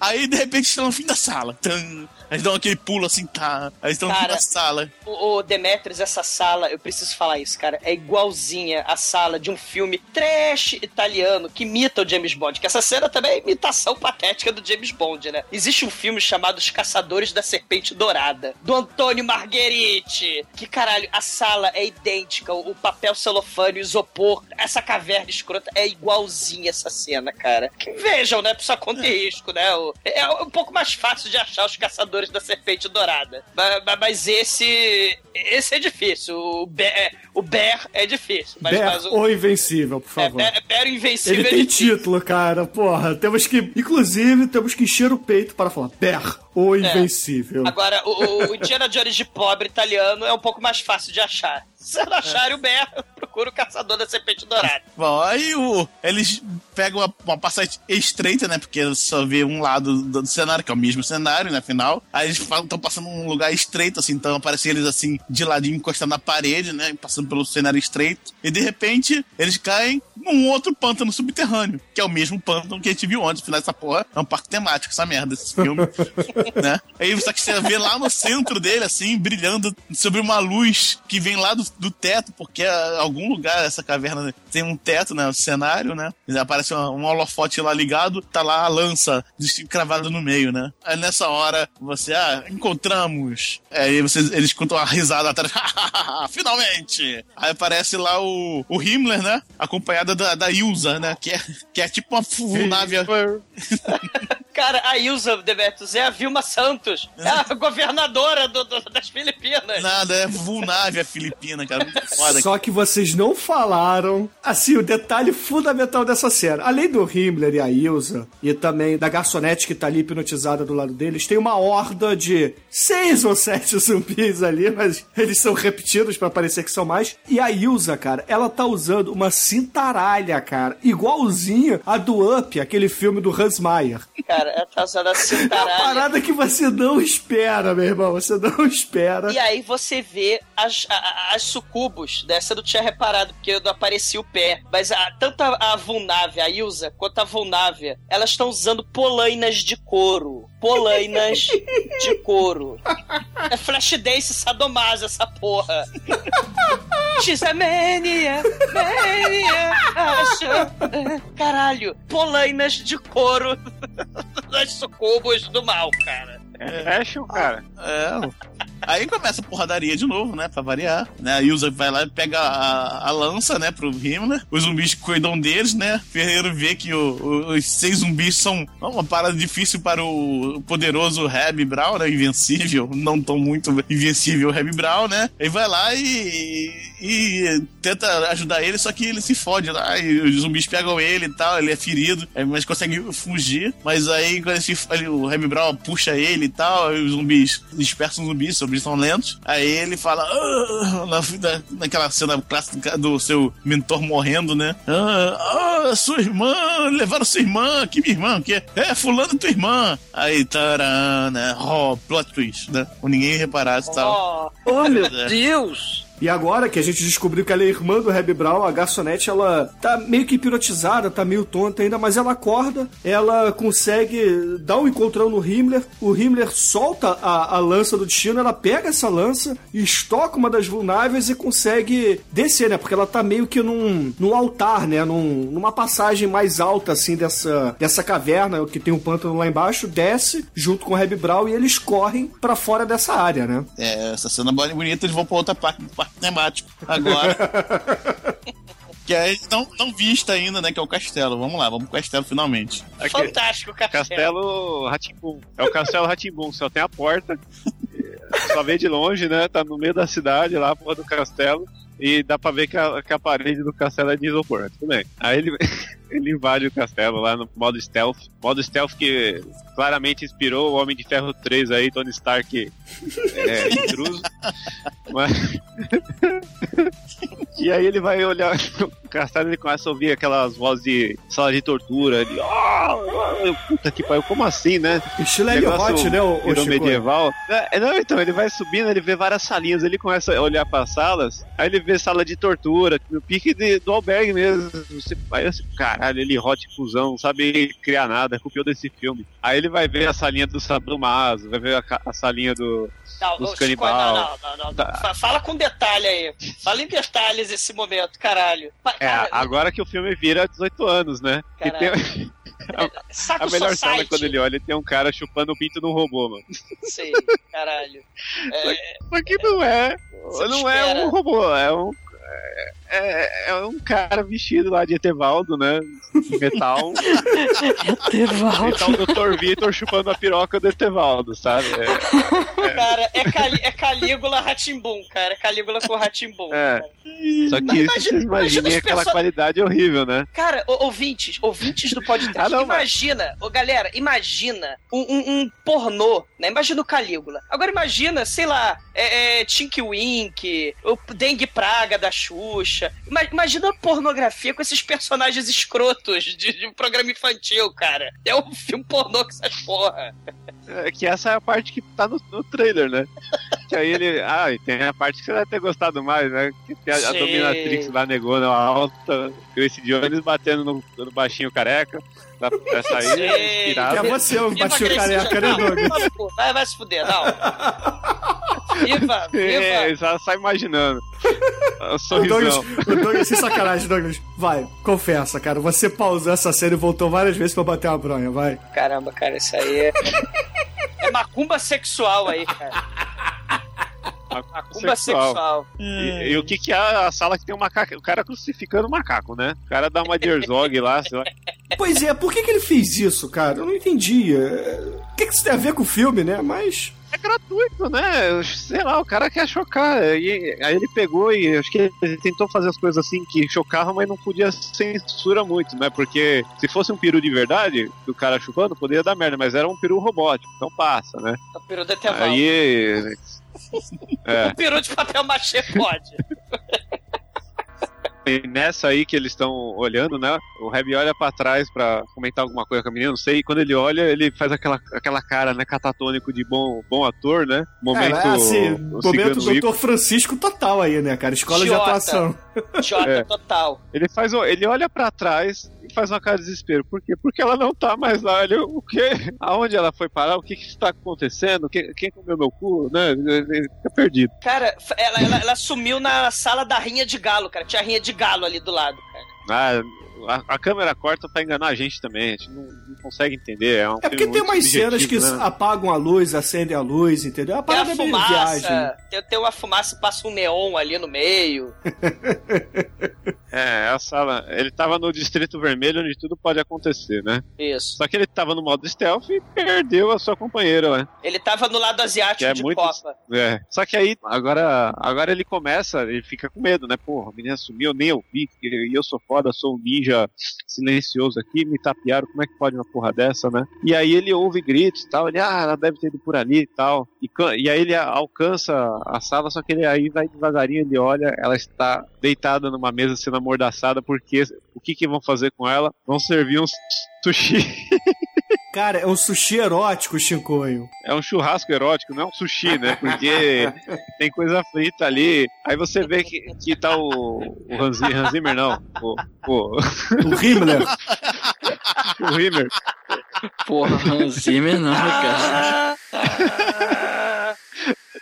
Aí, de repente, estão no fim da sala. Tum. Aí dão aquele pulo assim, tá. Aí estão da sala. O, o Demetrius, essa sala, eu preciso falar isso, cara, é igualzinha a sala de um filme trash italiano que imita o James Bond. Que essa cena também é imitação patética do James Bond, né? Existe um filme chamado Os Caçadores da Serpente Dourada, do Antônio Margheriti. Que caralho, a sala é idêntica, o papel celofane, o isopor, essa caverna escrota é igualzinha essa cena, cara. Que vejam, né? Sua conta e risco, né? O- É um pouco mais fácil de achar os Caçadores da Serpente Dourada. Ma- ma- Mas, esse. Esse é difícil. O Bear, o Bear é difícil. Mas, Bear mas o. ou Invencível, por É, favor. Bear, Bear Invencível Ele é tem título, cara. Porra, temos que. Inclusive, temos que encher o peito para falar Bear ou Invencível. Agora, o, o Indiana Jones de pobre italiano é um pouco mais fácil de achar. Se não acharem o Bear, procura o Caçador da Serpente Dourada. Bom, aí o, eles pegam uma, uma passagem estreita, né? Porque só vê um lado do, do cenário, que é o mesmo cenário, né? Final. Aí eles estão passando um lugar estreito, assim, então aparece eles assim, de ladinho, encostando na parede, né? Passando pelo cenário estreito. E de repente, eles caem num outro pântano subterrâneo, que é o mesmo pântano que a gente viu ontem. Afinal, essa porra é um parque temático, essa merda, esse filme. né? Aí só que você vê lá no centro dele, assim, brilhando sobre uma luz que vem lá do, do teto, porque a- algum lugar essa caverna tem um teto, né? O cenário, né? Aparece um, um holofote lá ligado, tá lá a lança cravada no meio, né? Aí nessa hora, você, ah, encontramos. Aí vocês, eles contam a risada atrás. Finalmente! Aí aparece lá o, o Himmler, né? Acompanhada da, da Ilza, né? Que é, que é tipo uma nave. Cara, a Ilza Demetrius é a Vilma Santos. É a governadora do- do- das Filipinas. Nada, é Vulnávia Filipina, cara. Muito foda. Só que vocês não falaram, assim, o detalhe fundamental dessa cena. Além do Himmler e a Ilza, e também da garçonete que tá ali hipnotizada do lado deles, tem uma horda de seis ou sete zumbis ali, mas eles são repetidos pra parecer que são mais. E a Ilza, cara, ela tá usando uma cintaralha, cara, igualzinha a do Up, aquele filme do Hans Meyer. Cara, ela tá usando a É uma cintaralha. parada que você não espera, meu irmão, você não espera. E aí você vê as, as sucubos, dessa eu não tinha reparado, porque não aparecia o pé. Mas a, tanto a, a Vulnávia, a Ilza, quanto a Vulnávia, elas estão usando polainas de couro. Polainas de couro. É Flashdance sadomaso essa porra. She's a mania, mania. Caralho, polainas de couro das sucubos do mal, cara. É action, cara. É. Aí começa a porradaria de novo, né? Pra variar. Né? A Ilza vai lá e pega a, a lança, né? Pro Himmler. Os zumbis cuidam deles, né? Ferreiro vê que o- o- os seis zumbis são uma parada difícil para o poderoso Reb Brown, né? Invencível. Não tão muito invencível Reb Brown, né? Ele vai lá e, e tenta ajudar ele, só que ele se fode lá. E os zumbis pegam ele e tal. Ele é ferido, aí, mas consegue fugir. Mas aí, quando esse, ele- o Reb Brown puxa ele e tal, aí os zumbis dispersam os zumbis, zumbis são lentos. Aí ele fala, "Ah", na, na- naquela cena clássica do seu mentor morrendo, né? Ah, ah, sua irmã, levaram sua irmã, que minha irmã, que é fulano tua irmã. Aí, tarã, né? Oh, plot twist, né? Com ninguém reparasse e tal. Oh, Oh, meu É. Deus! E agora que a gente descobriu que ela é irmã do Reb Brown, a garçonete, ela tá meio que hipnotizada, tá meio tonta ainda, mas ela acorda, ela consegue dar um encontrão no Himmler, o Himmler solta a, a lança do destino, ela pega essa lança, estoca uma das vulnáveis e consegue descer, né? Porque ela tá meio que num, num altar, né? Num- numa passagem mais alta, assim, dessa, dessa caverna, que tem um pântano lá embaixo, desce junto com o Reb Brown e eles correm pra fora dessa área, né? É, essa cena e bonita, eles vão pra outra parte temático agora. que é não, não vista ainda, né? Que é o castelo. Vamos lá, vamos pro castelo finalmente. Aqui, fantástico, castelo. Castelo Ratimbum. É o Castelo Ratimbum, só tem a porta. Só vê de longe, né? Tá no meio da cidade lá, porra do castelo. E dá pra ver que a, que a parede do castelo é de isopor. Tudo bem. Aí ele, ele invade o castelo lá no modo stealth. Modo stealth que claramente inspirou o Homem de Ferro 3 aí, Tony Stark é, intruso. Mas... E aí ele vai olhar o castelo e ele começa a ouvir aquelas vozes de sala de tortura. "Ah, ah, puta que pariu, como assim, né? Estilo Negócio Elliot, né, o, o medieval. É, não, então, ele vai subindo, ele vê várias salinhas, ele começa a olhar para salas, aí ele vê sala de tortura, no pique de- do albergue mesmo. Você parece, caralho, ele hot fusão, não sabe criar nada, copiou desse filme. Aí ele vai ver a salinha do Sadomaso, vai ver a, a salinha do, Não, dos canibal. não, não, não, não. Tá. Fa- Fala com detalhe aí. Fala em detalhes esse momento, caralho. É, cara, agora que o filme vira 18 anos, né? E tem- Caralho. Saco a melhor cena quando ele olha, tem um cara chupando o pinto de um robô, mano. Sei, caralho. É, Só que não é. Você não é espera. um robô, é um. É, é um cara vestido lá de Etevaldo, né? De metal. Etevaldo. Então o Dr. Vitor chupando a piroca do Etevaldo, sabe? É, Cara, é, Cali é Calígula Ratimbum, cara. É Calígula com Ratimbum. é. Só que Mas isso imagina- imagina aquela perso- qualidade horrível, né? Cara, ouvintes, ouvintes do podcast, Ah, não, mas- imagina, ô, galera, imagina um, um- um pornô, né? Imagina o Calígula. Agora imagina, sei lá, é, é, Tink Wink, o Dengue Praga da Xuxa. Ima- imagina a pornografia com esses personagens escrotos de, de um programa infantil, cara. É um filme pornô com essas porra. É que essa é a parte que tá no, no trailer, né? Que aí ele. Ah, e tem a parte que você deve ter gostado mais, né? Que tem a, a Sim. dominatrix lá negona alta, e esse Jones batendo no, no baixinho careca. Aí é Ei, inspirada. Que é você, o baixinho careca, né, Douglas? Vai, vai se fuder, não. Viva, É, viva. já sai imaginando. O O. Douglas, o Douglas, sem sacanagem, Douglas. Vai, confessa, cara. Você pausou essa série e voltou várias vezes pra bater uma bronha, vai. Caramba, cara, isso aí é. É macumba sexual aí, cara. Macumba sexual. E, e o que que é a sala que tem um macaco? O cara crucificando o macaco, né? O cara dá uma de Herzog lá, sei lá. Pois é, por que, que ele fez isso, cara? Eu não entendi. É, O que, que isso tem a ver com o filme, né? Mas. É gratuito, né? Sei lá, o cara quer chocar. E, aí ele pegou e acho que ele tentou fazer as coisas assim que chocavam, mas não podia censura muito, né? Porque se fosse um peru de verdade, do cara chupando, poderia dar merda, mas era um peru robótico, então passa, né? O peru Eteval. Aí. É. O peru de papel machê pode. E nessa aí que eles estão olhando, né? O Reb olha pra trás pra comentar alguma coisa com a menina, não sei. E quando ele olha, ele faz aquela, aquela cara, né? Catatônico de bom, bom ator, né? Momento. Cara, assim, o momento Dr. Francisco total aí, né, cara? Escola de atuação. Jota É. total. Ele faz, ele olha pra trás e faz uma cara de desespero. Por quê? Porque ela não tá mais lá. Ele, o quê? Aonde ela foi parar? O que que está acontecendo? Quem, quem comeu meu cu? Né? Ele fica perdido. Cara, ela, ela, ela sumiu na sala da rinha de galo, cara. Tinha a rinha de galo ali do lado, cara. Ah, a, a câmera corta pra enganar a gente também. A gente não, não consegue entender. É, um É porque tem umas cenas que né? apagam a luz, acendem a luz, entendeu? A Tem a parada é meio viagem. fumaça, tem, tem uma fumaça e passa um neon ali no meio. É, a sala. Ele tava no Distrito Vermelho, onde tudo pode acontecer, né? Isso. Só que ele tava no modo stealth e perdeu a sua companheira, né? Ele tava no lado asiático é de muito- Copa. É. Só que aí, agora, agora ele começa, ele fica com medo, né? Porra, a menina sumiu, eu nem ouvi, e eu sou foda, sou um ninja silencioso aqui, me tapearam, como é que pode uma porra dessa, né? E aí ele ouve gritos e tal, ele, ah, ela deve ter ido por ali e tal. E, aí ele alcança a sala, só que ele aí vai devagarinho, ele olha, ela está deitada numa mesa sendo amordaçada, porque o que que vão fazer com ela? Vão servir uns sushi. Cara, é um sushi erótico, Chicoio. É um churrasco erótico, não é um sushi, né? Porque tem coisa frita ali. Aí você vê que, que tá o, o Hans, Hans Zimmer, não. O, o, O Himmler. o Zimmer. Porra, Hans Zimmer não, cara.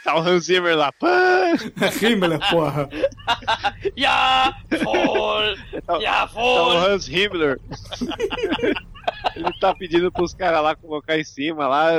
Tá o Hans Zimmer lá. Pã! Himmler, porra. Ja, voll! Tá, Ja, tá o voll! Hans Himmler. Ele tá pedindo pros caras lá colocar em cima lá.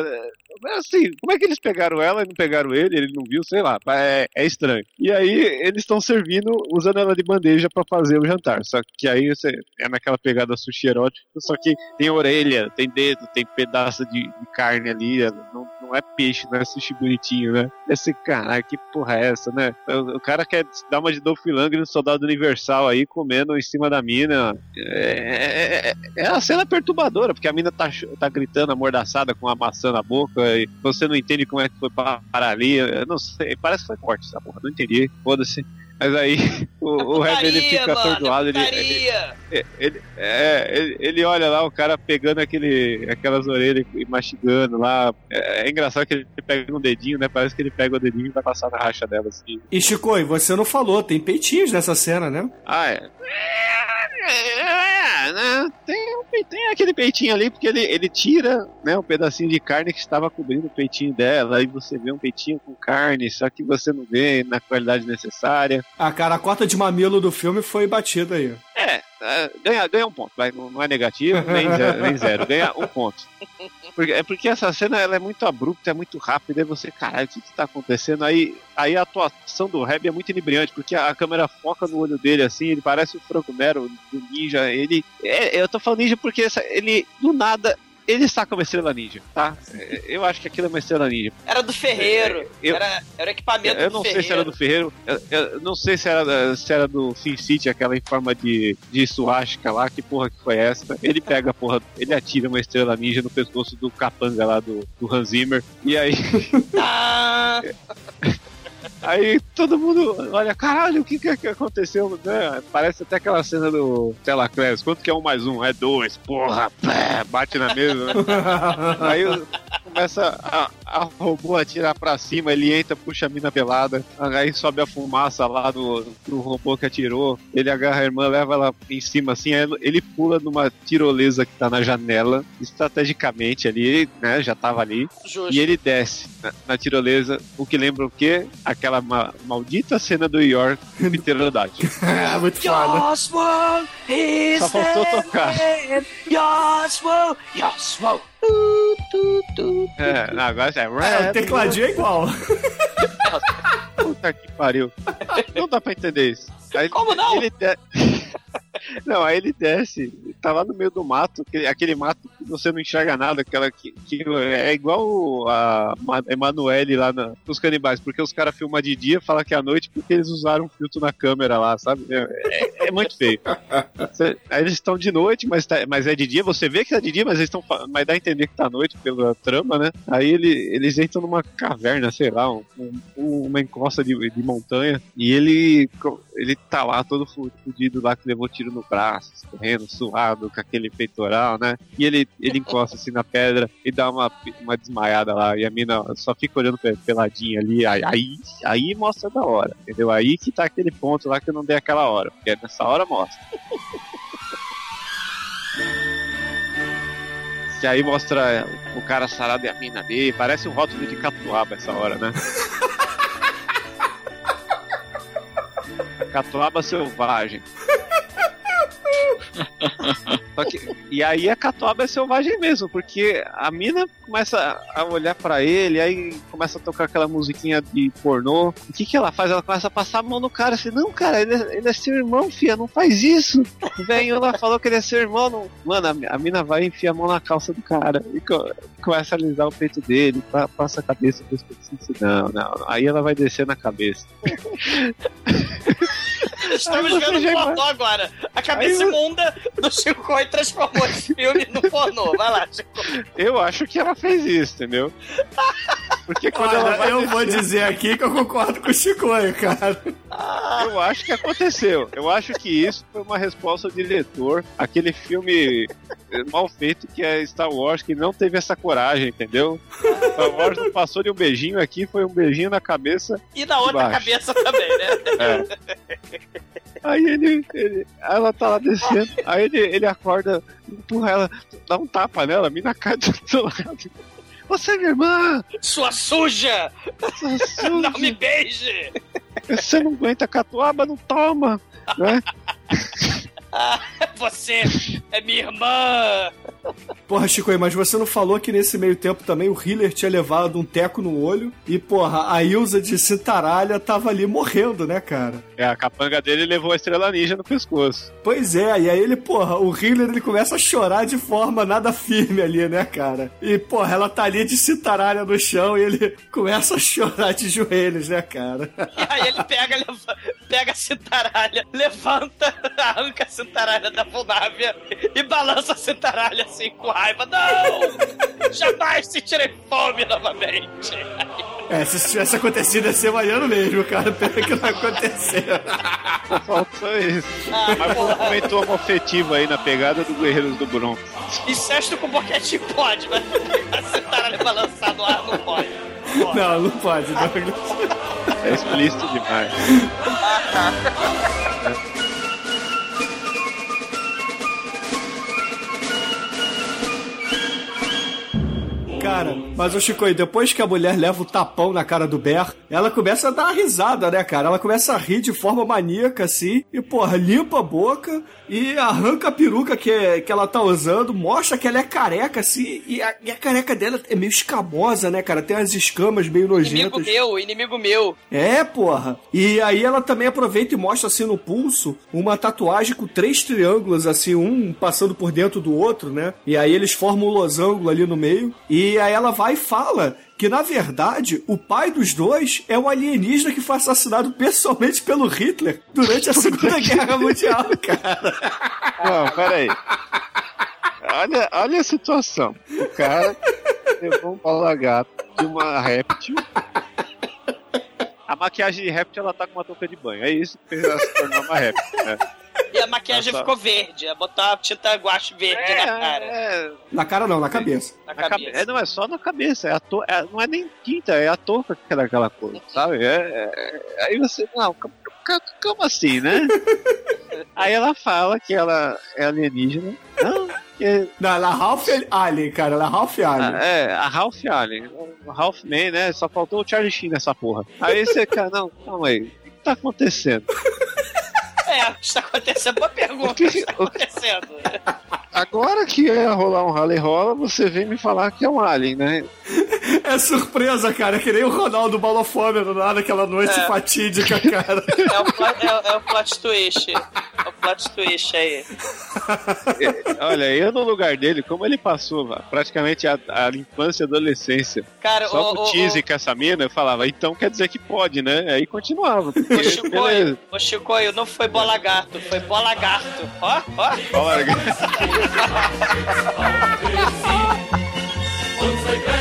Assim, como é que eles pegaram ela e não pegaram ele? Ele não viu, sei lá. É, é estranho. E aí eles estão servindo, usando ela de bandeja pra fazer o jantar. Só que aí você é naquela pegada sushi erótica, só que tem orelha, tem dedo, tem pedaço de, de carne ali. Não, não é peixe, não é sushi bonitinho, né? Esse caralho, que porra é essa, né? O, o cara quer dar uma de Dolph no Soldado Universal aí, comendo em cima da mina. É, é, é uma cena perturbadora, porque a mina tá, tá gritando amordaçada com a maçã na boca e você não entende como é que foi parar ali. Eu não sei, parece que foi corte essa porra, não entendi. Foda-se. Mas aí o, o Red ele fica atordoado, ele, ele, ele, é, ele, ele olha lá o cara pegando aquele, aquelas orelhas e mastigando lá. É, é engraçado que ele pega um dedinho, né? Parece que ele pega o dedinho e vai passar na racha dela assim. E Chicoio, você não falou, tem peitinhos nessa cena, né? Ah, é. É, né? Tem, um pe- tem aquele peitinho ali, porque ele, ele tira né, um pedacinho de carne que estava cobrindo o peitinho dela, aí você vê um peitinho com carne, só que você não vê na qualidade necessária. Ah, cara, a cota de mamilo do filme foi batida aí. É, é, ganha, ganha um ponto, vai, não, não é negativo, nem zero, nem zero, ganha um ponto. Porque, é porque essa cena ela é muito abrupta, é muito rápida, e você, caralho, o que, que tá acontecendo? Aí, aí a atuação do Reb é muito inebriante, porque a, a câmera foca no olho dele assim, ele parece o Franco Nero do ninja. Ele. é, eu tô falando ninja porque essa- ele, do nada, ele saca uma estrela ninja, tá? É, Eu acho que aquilo é uma estrela ninja. Era do Ferreiro. Eu- era, era o equipamento Eu não Ferreiro. sei se era do Ferreiro, eu, eu não sei se era, se era do Sin City, aquela em forma de, de suástica lá, que porra que foi essa. Ele pega a porra, ele atira uma estrela ninja no pescoço do capanga lá do, do Hans Zimmer, e aí, Ah, aí todo mundo olha, caralho, o que que, que aconteceu? Né? Parece até aquela cena do Telaclass, quanto que é um mais um? É dois, porra, pé, bate na mesa, né? Aí começa a, a robô atira pra cima, ele entra, puxa a mina pelada, aí sobe a fumaça lá do, do robô que atirou, ele agarra a irmã, leva ela em cima assim, aí ele pula numa tirolesa que tá na janela, estrategicamente ali, né, já tava ali, Justo. e ele desce na, na tirolesa, o que lembra o quê? Aquela ma- maldita cena do York com pterodátilo. Ah, muito foda. Só faltou tocar. Yoswell, Yoswell. Tu, tu, tu. É, não, agora é, É, o tecladinho é igual. Puta que pariu. Não dá pra entender isso. Aí Como não? Ele de- Não, aí ele desce, tá lá no meio do mato, aquele, aquele mato que você não enxerga nada, aquela que, que é igual a Ma- Emanuele lá na, nos canibais, porque os caras filmam de dia, falam que é à noite porque eles usaram um filtro na câmera lá, sabe? É, é- é muito feio. Aí eles estão de noite, mas, tá- mas é de dia, você vê que tá de dia, mas eles estão. Mas dá a entender que tá à noite pela trama, né? Aí ele, eles entram numa caverna, sei lá, um- um- uma encosta de, de montanha, e ele, ele tá lá todo fu- fudido lá, que levou tiro no braço, correndo, suado, com aquele peitoral, né? E ele, ele encosta assim na pedra e dá uma, uma desmaiada lá, e a mina só fica olhando pe- peladinha ali, aí, aí, aí mostra da hora, entendeu? Aí que tá aquele ponto lá que eu não dei aquela hora, porque nessa hora mostra. Que aí mostra o cara sarado e a mina dele. Parece um rótulo de catuaba essa hora, né? Catuaba selvagem. Que- e aí a catuaba é selvagem mesmo, porque a mina começa a olhar pra ele, aí começa a tocar aquela musiquinha de pornô. O que que ela faz? Ela começa a passar a mão no cara, assim, não, cara, ele é, ele é seu irmão, fia, não faz isso. Velho lá falou que ele é seu irmão. Não... Mano, a, a mina vai e enfia a mão na calça do cara e co- começa a alisar o peito dele, pa- passa a cabeça. Não, não, não. Aí ela vai descer na cabeça. Estamos Aí você vendo pornô agora. A cabeça Aí imunda do Chico Coy transformou esse filme no pornô. Vai lá, Chico. Eu acho que ela fez isso, entendeu? Porque quando ela Olha, vai eu vou descer- dizer aqui que eu concordo com o Chicoio, cara. Eu acho que aconteceu. Eu acho que isso foi uma resposta ao diretor. Aquele filme mal feito que é Star Wars, que não teve essa coragem, entendeu? Star Wars não passou de um beijinho aqui, foi um beijinho na cabeça. E na outra Baixo. cabeça também, né? É. Aí ele, ele- Ela tá lá descendo, aí ele, ele acorda, empurra ela, dá um tapa nela, a mina cai do outro lado. Você é minha irmã! Sua suja! Sua suja. Não me beije! Você não aguenta catuaba, não toma! Né? Ah, você é minha irmã! Porra, Chicoio, mas você não falou que nesse meio tempo também o Hiller tinha levado um teco no olho e, porra, a Ilza de Cintaralha tava ali morrendo, né, cara? É, a capanga dele levou a estrela ninja no pescoço. Pois é, e aí ele, porra, o Hiller ele começa a chorar de forma nada firme ali, né, cara? E, porra, ela tá ali de cintaralha no chão e ele começa a chorar de joelhos, né, cara? E aí ele pega, leva- pega a cintaralha, levanta, arranca a cintaralha da Funávia e balança a cintaralha assim com raiva. Não! Jamais sentirei fome novamente. É, se tivesse acontecido ia ser maneiro mesmo, cara. Pena que não aconteceu. Faltou isso. Mas um momento homofetivo aí na pegada do Guerreiros do Bronx. Incesto com boquete pode, mas a cintaralha balançar no ar não pode. Não, não pode, não. É explícito demais. Cara, mas o Chico, depois que a mulher leva o tapão na cara do Ber, ela começa a dar uma risada, né, cara? Ela começa a rir de forma maníaca, assim, e, porra, limpa a boca e arranca a peruca que, que ela tá usando, mostra que ela é careca, assim, e a, e a careca dela é meio escamosa, né, cara? Tem umas escamas meio Inimigo nojentas. meu, inimigo meu. É, porra. E aí ela também aproveita e mostra assim no pulso uma tatuagem com três triângulos, assim, um passando por dentro do outro, né? E aí eles formam um losango ali no meio. E aí ela vai e fala que, na verdade, o pai dos dois é um alienígena que foi assassinado pessoalmente pelo Hitler durante a Segunda Guerra Mundial, cara. Não, peraí. Olha, olha a situação. O cara levou um bola gato de uma réptil. A maquiagem de réptil ela tá com uma touca de banho. É isso que fez ela se tornar uma réptil. Né? E a maquiagem Nossa. ficou verde. Botou a tinta guache verde na cara. É, Na cara não, na cabeça. Na na cabe- cabeça. é, não é só na cabeça, é a to... é- não é nem tinta, é a touca que é daquela cor, sabe? É, é- aí você, não, como assim, né? aí ela fala que ela é alienígena. Não, que Não, ela é Ralph Alien, cara. Ela é Ralph Alien. Ah, é, a Ralph Allen. O Ralph Man, né? Só faltou o Charlie Sheen nessa porra. Aí você, cara, não, calma aí. O que tá acontecendo? É, o que está acontecendo? Boa pergunta. O que que- está acontecendo? Agora que ia rolar um rally rola, você vem me falar que é um alien, né? É surpresa, cara. É que nem o Ronaldo balofômeno lá naquela noite É. fatídica, cara. É o, plot, é, é o plot twist. É o plot twist aí. Olha, eu no lugar dele, como ele passou praticamente a, a infância e adolescência Cara, só o, com o, tease o, com essa mina, eu falava, então quer dizer que pode, né? Aí continuava. Porque, o. Chicoio, o Chicoio não foi bola gato, foi bola gato. Ó, ó. Olha, Unsere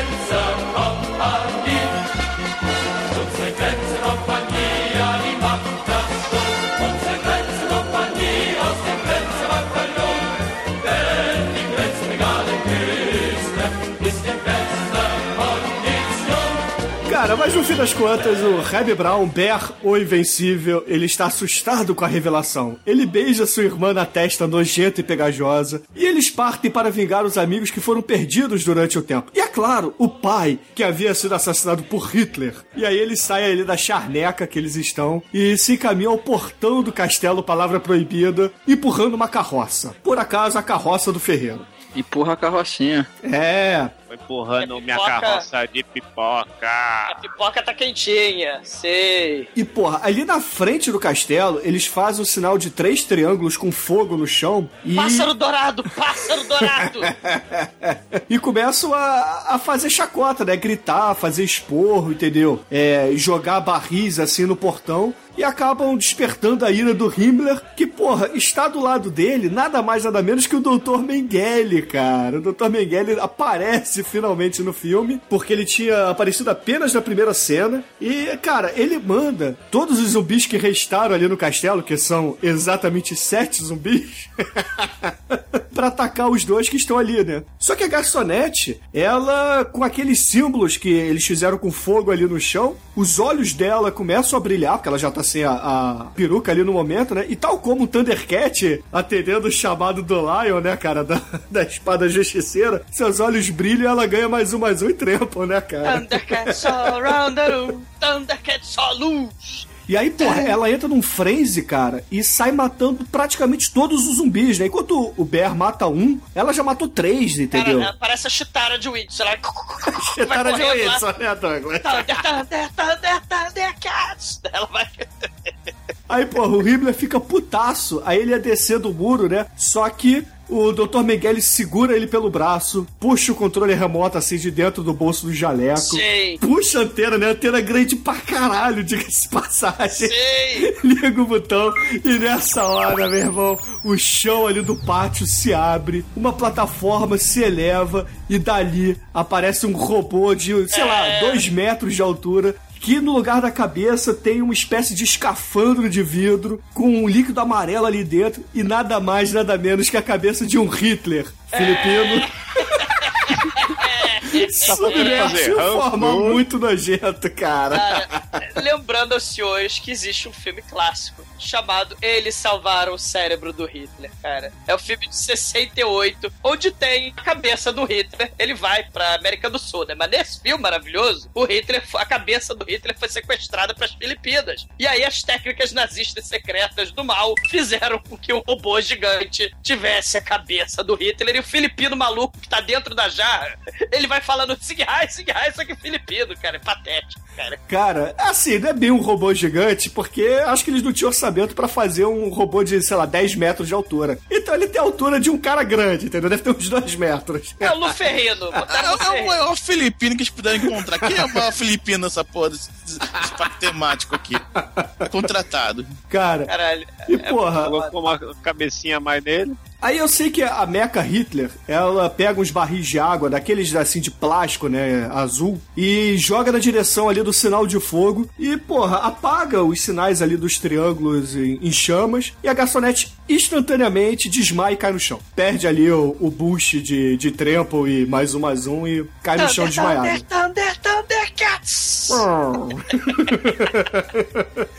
Cara, mas no fim das contas, o Reb Brown, Bear, o Invencível, ele está assustado com a revelação. Ele beija sua irmã na testa nojenta e pegajosa, e eles partem para vingar os amigos que foram perdidos durante o tempo. E é claro, o pai, que havia sido assassinado por Hitler. E aí eles saem ali da charneca que eles estão e se encaminham ao portão do castelo Palavra Proibida, empurrando uma carroça. Por acaso, a carroça do ferreiro. Empurra a carrocinha. É, Foi empurrando É minha pipoca. carroça de A pipoca. pipoca tá quentinha, sei. E porra, ali na frente do castelo, eles fazem o sinal de três triângulos com fogo no chão e, Pássaro dourado, pássaro dourado. e começam a, a fazer chacota, né? Gritar, fazer esporro, entendeu? É, jogar barris assim no portão e acabam despertando a ira do Himmler, que, porra, está do lado dele nada mais nada menos que o Dr. Mengele, cara. O Dr. Mengele aparece finalmente no filme, porque ele tinha aparecido apenas na primeira cena. E, cara, ele manda todos os zumbis que restaram ali no castelo, que são exatamente sete zumbis, pra atacar os dois que estão ali, né? Só que a garçonete, ela, com aqueles símbolos que eles fizeram com fogo ali no chão, os olhos dela começam a brilhar, porque ela já tá sem a, a peruca ali no momento, né? E tal como o Thundercat atendendo o chamado do Lion, né, cara, da, da espada justiceira, seus olhos brilham e ela ganha mais um, mais um e trempam, né, cara? Thundercat só round the room, Thundercat só luz. E aí, porra, ela entra num frenzy, cara, e sai matando praticamente todos os zumbis, né? Enquanto o Bear mata um, ela já matou três, entendeu? Cara, parece a chitara de Witch. Ela Chitara de. Wilson, né, Douglas? Thunder, Thunder, Thunder. Ela vai... Aí, porra, o Himmler fica putaço. Aí ele ia descer do muro, né? Só que o Dr. Mengele segura ele pelo braço, puxa o controle remoto assim de dentro do bolso do jaleco. Sei. Puxa a antena, né? Antena grande pra caralho, diga-se de passagem. Sei. Liga o botão e nessa hora, meu irmão, o chão ali do pátio se abre, uma plataforma se eleva e dali aparece um robô de, sei lá, É. dois metros de altura. Que no lugar da cabeça tem uma espécie de escafandro de vidro com um líquido amarelo ali dentro e nada mais, nada menos que a cabeça de um Hitler filipino. Submerso de forma muito nojenta, cara. Cara, lembrando aos senhores que existe um filme clássico chamado Eles Salvaram o Cérebro do Hitler, cara. É um filme de 68, onde tem a cabeça do Hitler. Ele vai pra América do Sul, né? Mas nesse filme maravilhoso, o Hitler, a cabeça do Hitler foi sequestrada pras Filipinas. E aí as técnicas nazistas secretas do mal fizeram com que o robô gigante tivesse a cabeça do Hitler e o filipino maluco que tá dentro da jarra, ele vai falando Sighai, Sighai, só que filipino, cara. É patético, cara. Cara, assim, não é bem um robô gigante, porque acho que eles não tinham orçamento pra fazer um robô de, sei lá, 10 metros de altura. Então ele tem a altura de um cara grande, entendeu? Deve ter uns 2 metros. É o Luferrino. É, Botaram é o filipino que eles puderam encontrar. Quem é o maior filipino nessa porra desse, desse parque temático aqui? Contratado. Cara, Caralho. e porra, Colocou uma cabecinha mais nele. Aí eu sei que a Mecha Hitler, ela pega uns barris de água, daqueles assim de plástico, né, azul, e joga na direção ali do sinal de fogo e, porra, apaga os sinais ali dos triângulos em, em chamas e a garçonete instantaneamente desmaia e cai no chão. Perde ali o, o boost de, de trampo e mais um, mais um e cai no chão desmaiado. Thunder, Thundercats!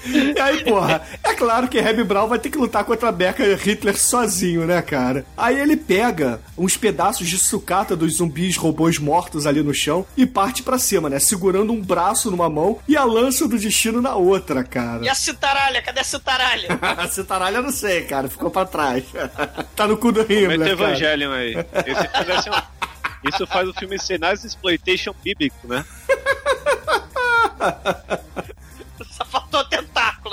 E aí, porra, é claro que Reb Brown vai ter que lutar contra a Becca Hitler sozinho, né, cara? Aí ele pega uns pedaços de sucata dos zumbis robôs mortos ali no chão e parte pra cima, né? Segurando um braço numa mão e a lança do destino na outra, cara. E a citaralha? Cadê a citaralha? A citaralha eu não sei, cara. Ficou pra trás. tá no cu do Himmler, Mete cara. Evangelion aí. Esse assim, Isso faz o filme ser nice exploitation bíblico, né?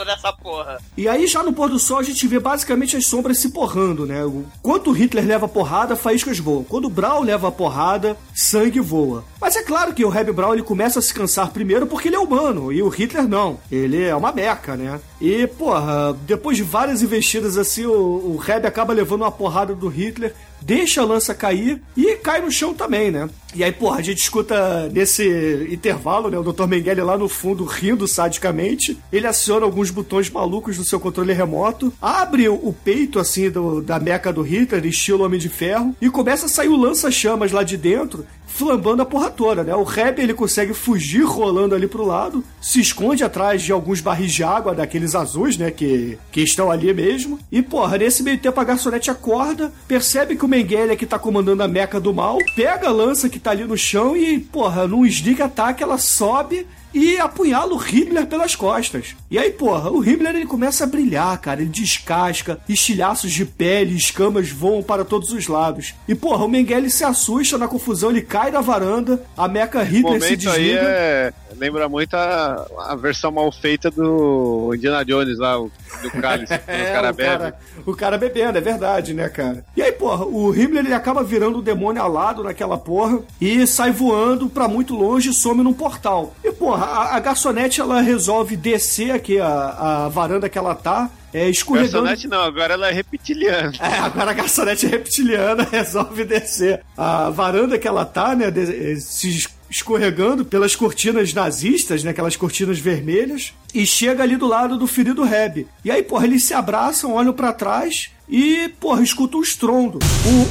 Nessa porra. E aí, já no pôr do sol, a gente vê basicamente as sombras se porrando, né? Quando Hitler leva porrada, faíscas voam. Quando o Braun leva porrada, sangue voa. Mas é claro que o Reb Braun ele começa a se cansar primeiro porque ele é humano, e o Hitler não. Ele é uma beca, né? E, porra, depois de várias investidas assim, o, o Reb acaba levando uma porrada do Hitler, deixa a lança cair e cai no chão também, né? E aí, porra, a gente escuta nesse intervalo, né, o Dr. Mengele lá no fundo rindo sadicamente. Ele aciona alguns botões malucos do seu controle remoto, abre o o peito, assim, do- da meca do Hitler, estilo Homem de Ferro, e começa a sair o lança-chamas lá de dentro, flambando a porra toda, né? O Reb, ele consegue fugir rolando ali pro lado, se esconde atrás de alguns barris de água, daqueles azuis, né, que, que estão ali mesmo. E, porra, nesse meio tempo a garçonete acorda, percebe que o Mengele é que tá comandando a meca do mal, pega a lança que tá ali no chão e, porra, num sneak attack ela sobe e apunhala o Himmler pelas costas. E aí, porra, o Himmler ele começa a brilhar, cara. Ele descasca, estilhaços de pele, escamas voam para todos os lados. E, porra, o Mengele se assusta na confusão, ele cai da varanda, a meca Hitler se momento aí desliga. é. Lembra muito a, a versão mal feita do Indiana Jones lá, o- do cálice. É, o cara o, bebe. cara, o cara bebendo, é verdade, né, cara? E aí, porra, o Himmler ele acaba virando um demônio alado naquela porra e sai voando pra muito longe e some num portal. E, porra, a, a garçonete ela resolve descer aqui a, a varanda que ela tá, é, escorregando. Garçonete não, agora ela é reptiliana. É, agora a garçonete reptiliana resolve descer a varanda que ela tá, né? eh, se escorregando pelas cortinas nazistas, né? Aquelas cortinas vermelhas. E chega ali do lado do ferido Reb. E aí, porra, eles se abraçam, olham pra trás e, porra, escutam um estrondo.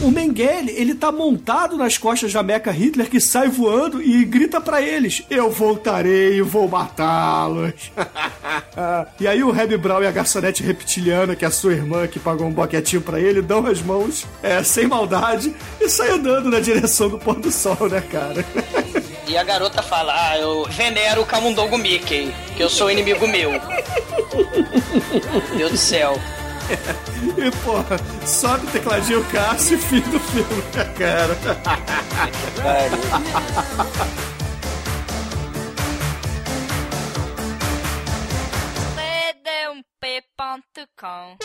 O, o Mengele, ele tá montado nas costas da Mecha Hitler que sai voando e grita pra eles: Eu voltarei e vou matá-los. e aí o Reb Brown e a garçonete reptiliana, que é a sua irmã que pagou um boquetinho pra ele, dão as mãos, é, sem maldade, e saem andando na direção do pôr do sol, né, cara? E a garota fala: Ah, eu venero o Camundongo Mickey, que eu sou inimigo meu. Deus do céu. E, porra, sobe o tecladinho Cássio e fim do filme, né, cara? cd1p.com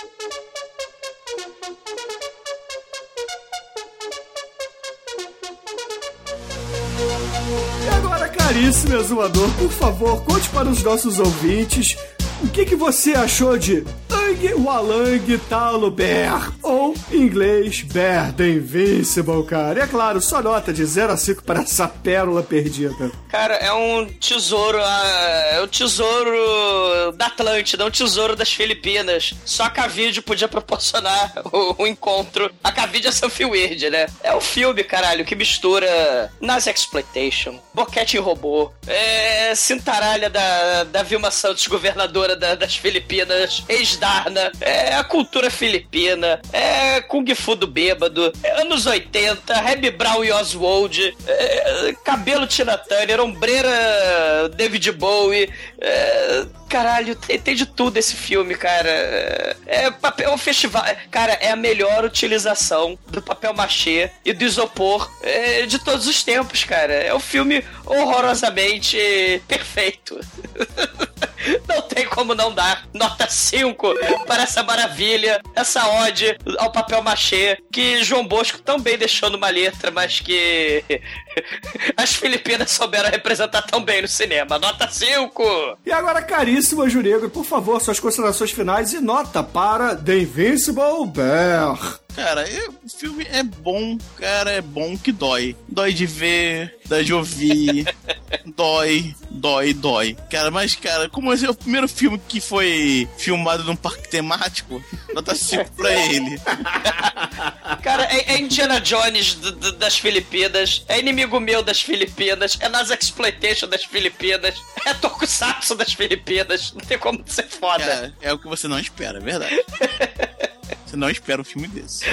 E agora, caríssimo exumador, por favor, conte para os nossos ouvintes o que, que você achou de Ang Walang Talo Bear, ou em inglês Bear the Invincible, cara. E é claro, só nota de 0 a 5 para essa pérola perdida. Cara, é um tesouro, ah, é o tesouro da Atlântida, é um tesouro das Filipinas. Só a Cavide podia proporcionar o, o encontro. A Cavide é Sophie Weird, né? É um filme, caralho, que mistura Nazi Exploitation, boquete em robô, é, cintaralha da, da Vilma Santos, governadora da- das Filipinas, é a cultura filipina, é Kung Fu do bêbado, é anos 80, Reb Brown e Oswald, é, cabelo Tina Turner, ombreira David Bowie, é, caralho, tem, tem de tudo esse filme, cara. É, é papel um festival, cara, é a melhor utilização do papel machê e do isopor é, de todos os tempos, cara. É um filme horrorosamente perfeito. Não tem como não dar nota 5 para essa maravilha, essa ode ao papel machê que João Bosco também deixou numa letra, mas que as Filipinas souberam representar tão bem no cinema. Nota 5! E agora, caríssimo Anjo Negro, por favor, suas considerações finais e nota para The Invincible Bear. Cara, o filme é bom, cara, é bom que dói. Dói de ver, dói de ouvir, dói, dói, dói. Cara, mas, cara, como esse é o primeiro filme que foi filmado num parque temático, nota 5 pra ele. Cara, é, é Indiana Jones d- d- das Filipinas, é inimigo meu das Filipinas, é nas Exploitation das Filipinas, é Tokusatsu das Filipinas. Não tem como ser foda. Cara, é o que você não espera, é verdade. Você não espera um filme desse.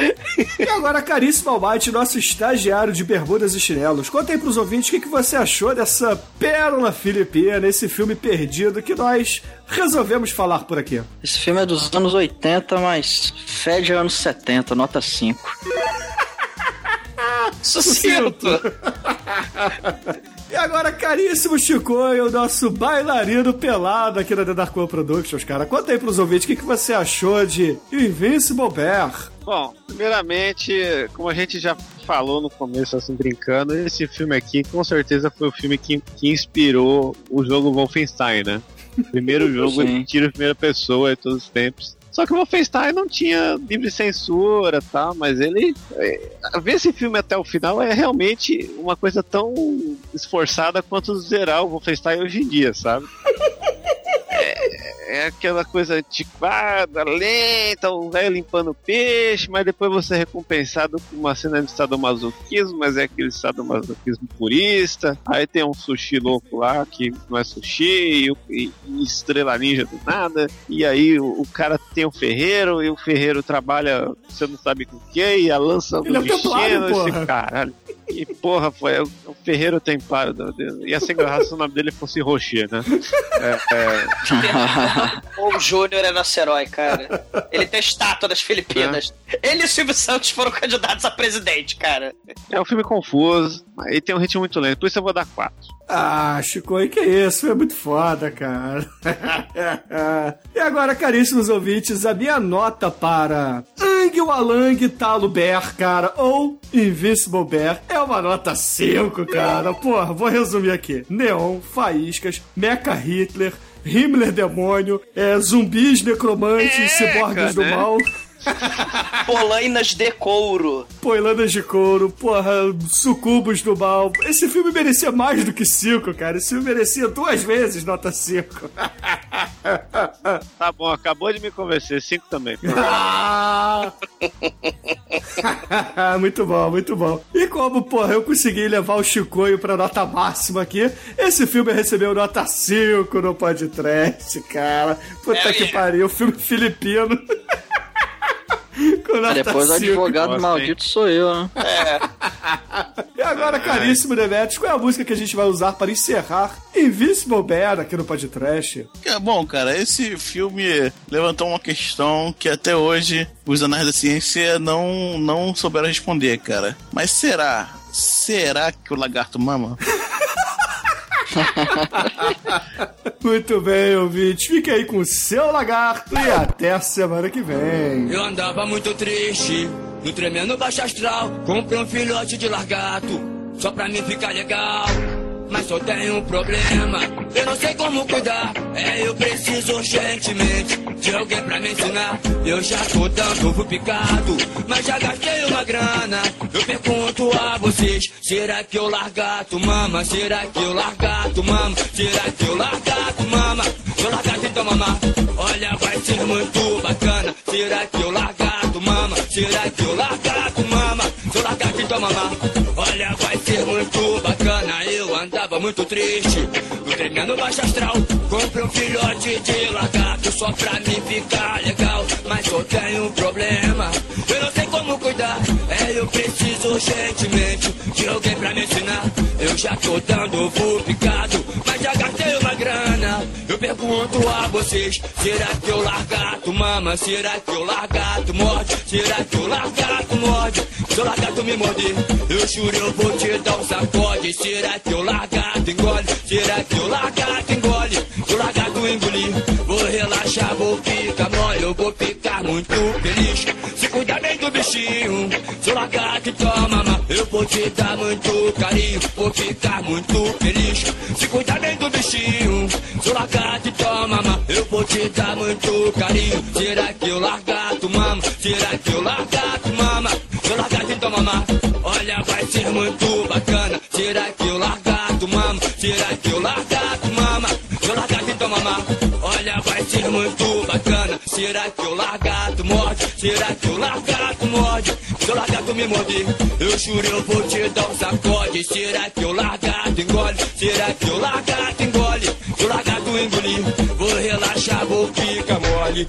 E agora, caríssimo Almighty, nosso estagiário de bermudas e chinelos, conta aí pros ouvintes o que, que você achou dessa pérola filipina, esse filme perdido que nós resolvemos falar por aqui. Esse filme é dos anos 80, mas fede anos 70, nota 5. Sucinto. E agora, caríssimo Chicoio, o nosso bailarino pelado aqui da The Dark One Productions, cara. Conta aí pros ouvintes o que, que você achou de Invincible Bear. Bom, primeiramente, como a gente já falou no começo, assim, brincando, esse filme aqui com certeza foi o filme que, que inspirou o jogo Wolfenstein, né? Primeiro jogo de tiro em primeira pessoa de todos os tempos. Só que o Wolfenstein não tinha livre censura tal, mas ele. É, ver esse filme até o final é realmente uma coisa tão esforçada quanto zerar o Wolfenstein hoje em dia, sabe? É aquela coisa antiquada, lenta, o velho limpando peixe, mas depois você é recompensado com uma cena de sadomasoquismo, mas é aquele sadomasoquismo purista. Aí tem um sushi louco lá, que não é sushi, e, e- estrela ninja do nada. E aí o, o cara tem o ferreiro, e o ferreiro trabalha, você não sabe com o que, e a lança do é destino, esse caralho. Que porra foi? É o, o ferreiro do- Ia ser engraçado se o nome dele fosse Rocher, né? É, é, O Júnior é nosso herói, cara. Ele tem estátua das Filipinas. Ele e o Silvio Santos foram candidatos a presidente, cara. É um filme confuso, e tem um ritmo muito lento, por isso eu vou dar 4. Ah, Chicoio, que isso? É muito foda, cara. e agora, caríssimos ouvintes, a minha nota para Ang Walang Talo Bear, cara, ou Invincible Bear, é uma nota 5, cara. Porra, vou resumir aqui. Neon, faíscas, Mecha Hitler, Himmler demônio, é, zumbis necromantes, ciborgues do né? mal, Polainas de couro. poilanas de couro, porra, sucubos do mal. Esse filme merecia mais do que 5, cara. Esse filme merecia duas vezes nota 5. Tá bom, acabou de me convencer, 5 também. Ah! muito bom, muito bom. E como, porra, eu consegui levar o Chicoio pra nota máxima aqui, esse filme recebeu nota 5 no podcast, cara. Puta É, que é. pariu, filme filipino. Nota Depois o 5. advogado Nossa, maldito sou eu, né? E agora, caríssimo Demetrius, qual é a música que a gente vai usar para encerrar Invisible Bear aqui no podcast? É, Bom, cara, esse filme levantou uma questão que até hoje os anais da ciência não, não souberam responder, cara. Mas será? Será que o lagarto mama? Muito bem, ouvinte. Fique aí com o seu lagarto e até a semana que vem. Eu andava muito triste, no tremendo baixo astral. Comprei um filhote de largato, só pra mim ficar legal. Mas só tenho um problema, eu não sei como cuidar. É, eu preciso urgentemente de alguém pra me ensinar. Eu já tô dando ovo picado, mas já gastei uma grana. Eu pergunto a vocês: será que eu largato mama? Será que eu largato mama? Será que eu largato mama? Eu largato então mamar. Olha, vai ser muito bacana. Será que eu largato mama? Será que eu largato mama? Se eu largato então mamar. Olha, vai ser muito muito triste, no tremendo baixo astral. Comprei um filhote de lagarto só pra mim ficar legal. Mas eu tenho um problema, eu não sei como cuidar. É, eu preciso urgentemente de alguém pra me ensinar. Eu já tô dando ovo picado, mas já pergunto a vocês: será que eu largato mama? Será que eu largato morde? Será que eu largato morde? Se eu largato me morder, eu juro eu vou te dar um sacode. Será que eu largato engole? Será que eu largato engole? Se eu largato engolir, vou relaxar, vou ficar mole, eu vou ficar muito feliz. Se cuidar bem do bichinho, se eu largato toma mamar, eu vou te dar muito carinho, vou ficar muito feliz. Se cuidar bem do seu Suraca que toma, mama, eu vou te dar muito carinho. Será que eu largato, mama? Será que eu largato, mama? Suraca que toma, mama, olha, vai ser muito bacana. Será que eu largato, mama? Será que eu largato, mama? Suraca que toma, mama muito bacana. Será que o lagarto morde? Será que o lagarto morde? Se o lagarto me morder, eu juro eu vou te dar um sacode. Será que o lagarto engole? Será que o lagarto engole? Se o lagarto engolir, vou relaxar, vou ficar mole.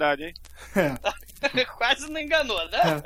Verdade, hein? É. Quase não enganou, né?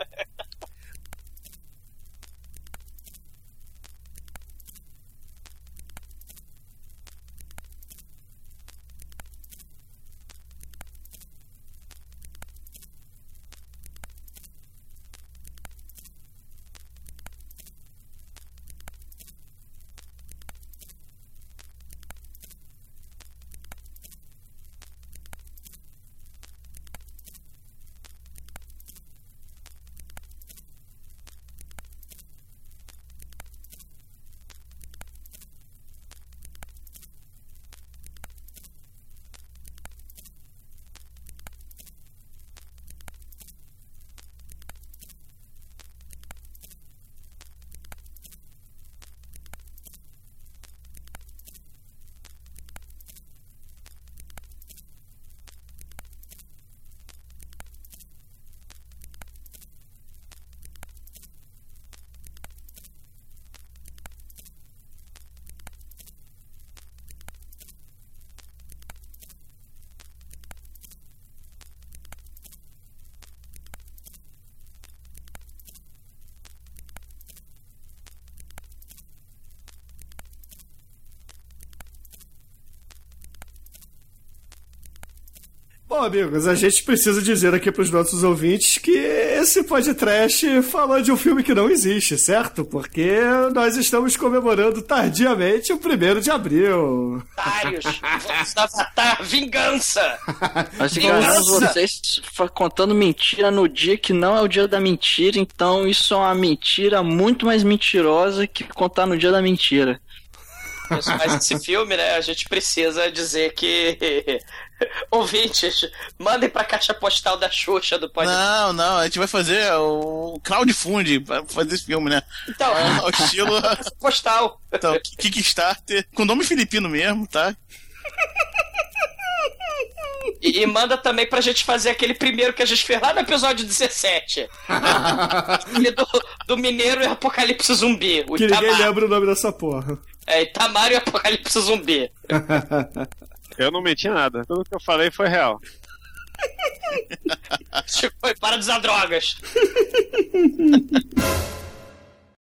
Bom, amigos, a gente precisa dizer aqui pros nossos ouvintes que esse podcast falou de um filme que não existe, certo? Porque nós estamos comemorando tardiamente o primeiro de abril. Otários! Vamos avatar vingança! Nós enganamos vocês contando mentira no dia que não é o dia da mentira, então isso é uma mentira muito mais mentirosa que contar no dia da mentira. Mas esse filme, né, a gente precisa dizer que. Ouvintes, mandem pra caixa postal da Xuxa do podcast. Não, não, a gente vai fazer o crowdfunding pra fazer esse filme, né? Então, É, o estilo. postal. Então, Kickstarter, com nome filipino mesmo, tá? E, e manda também pra gente fazer aquele primeiro que a gente fez lá no episódio 17. Aquele do, do Mineiro e Apocalipse Zumbi. O que ninguém Itamar. lembra o nome dessa porra. É, Itamar e Apocalipse Zumbi. Eu não menti nada. Tudo que eu falei foi real. Tipo, para de usar drogas.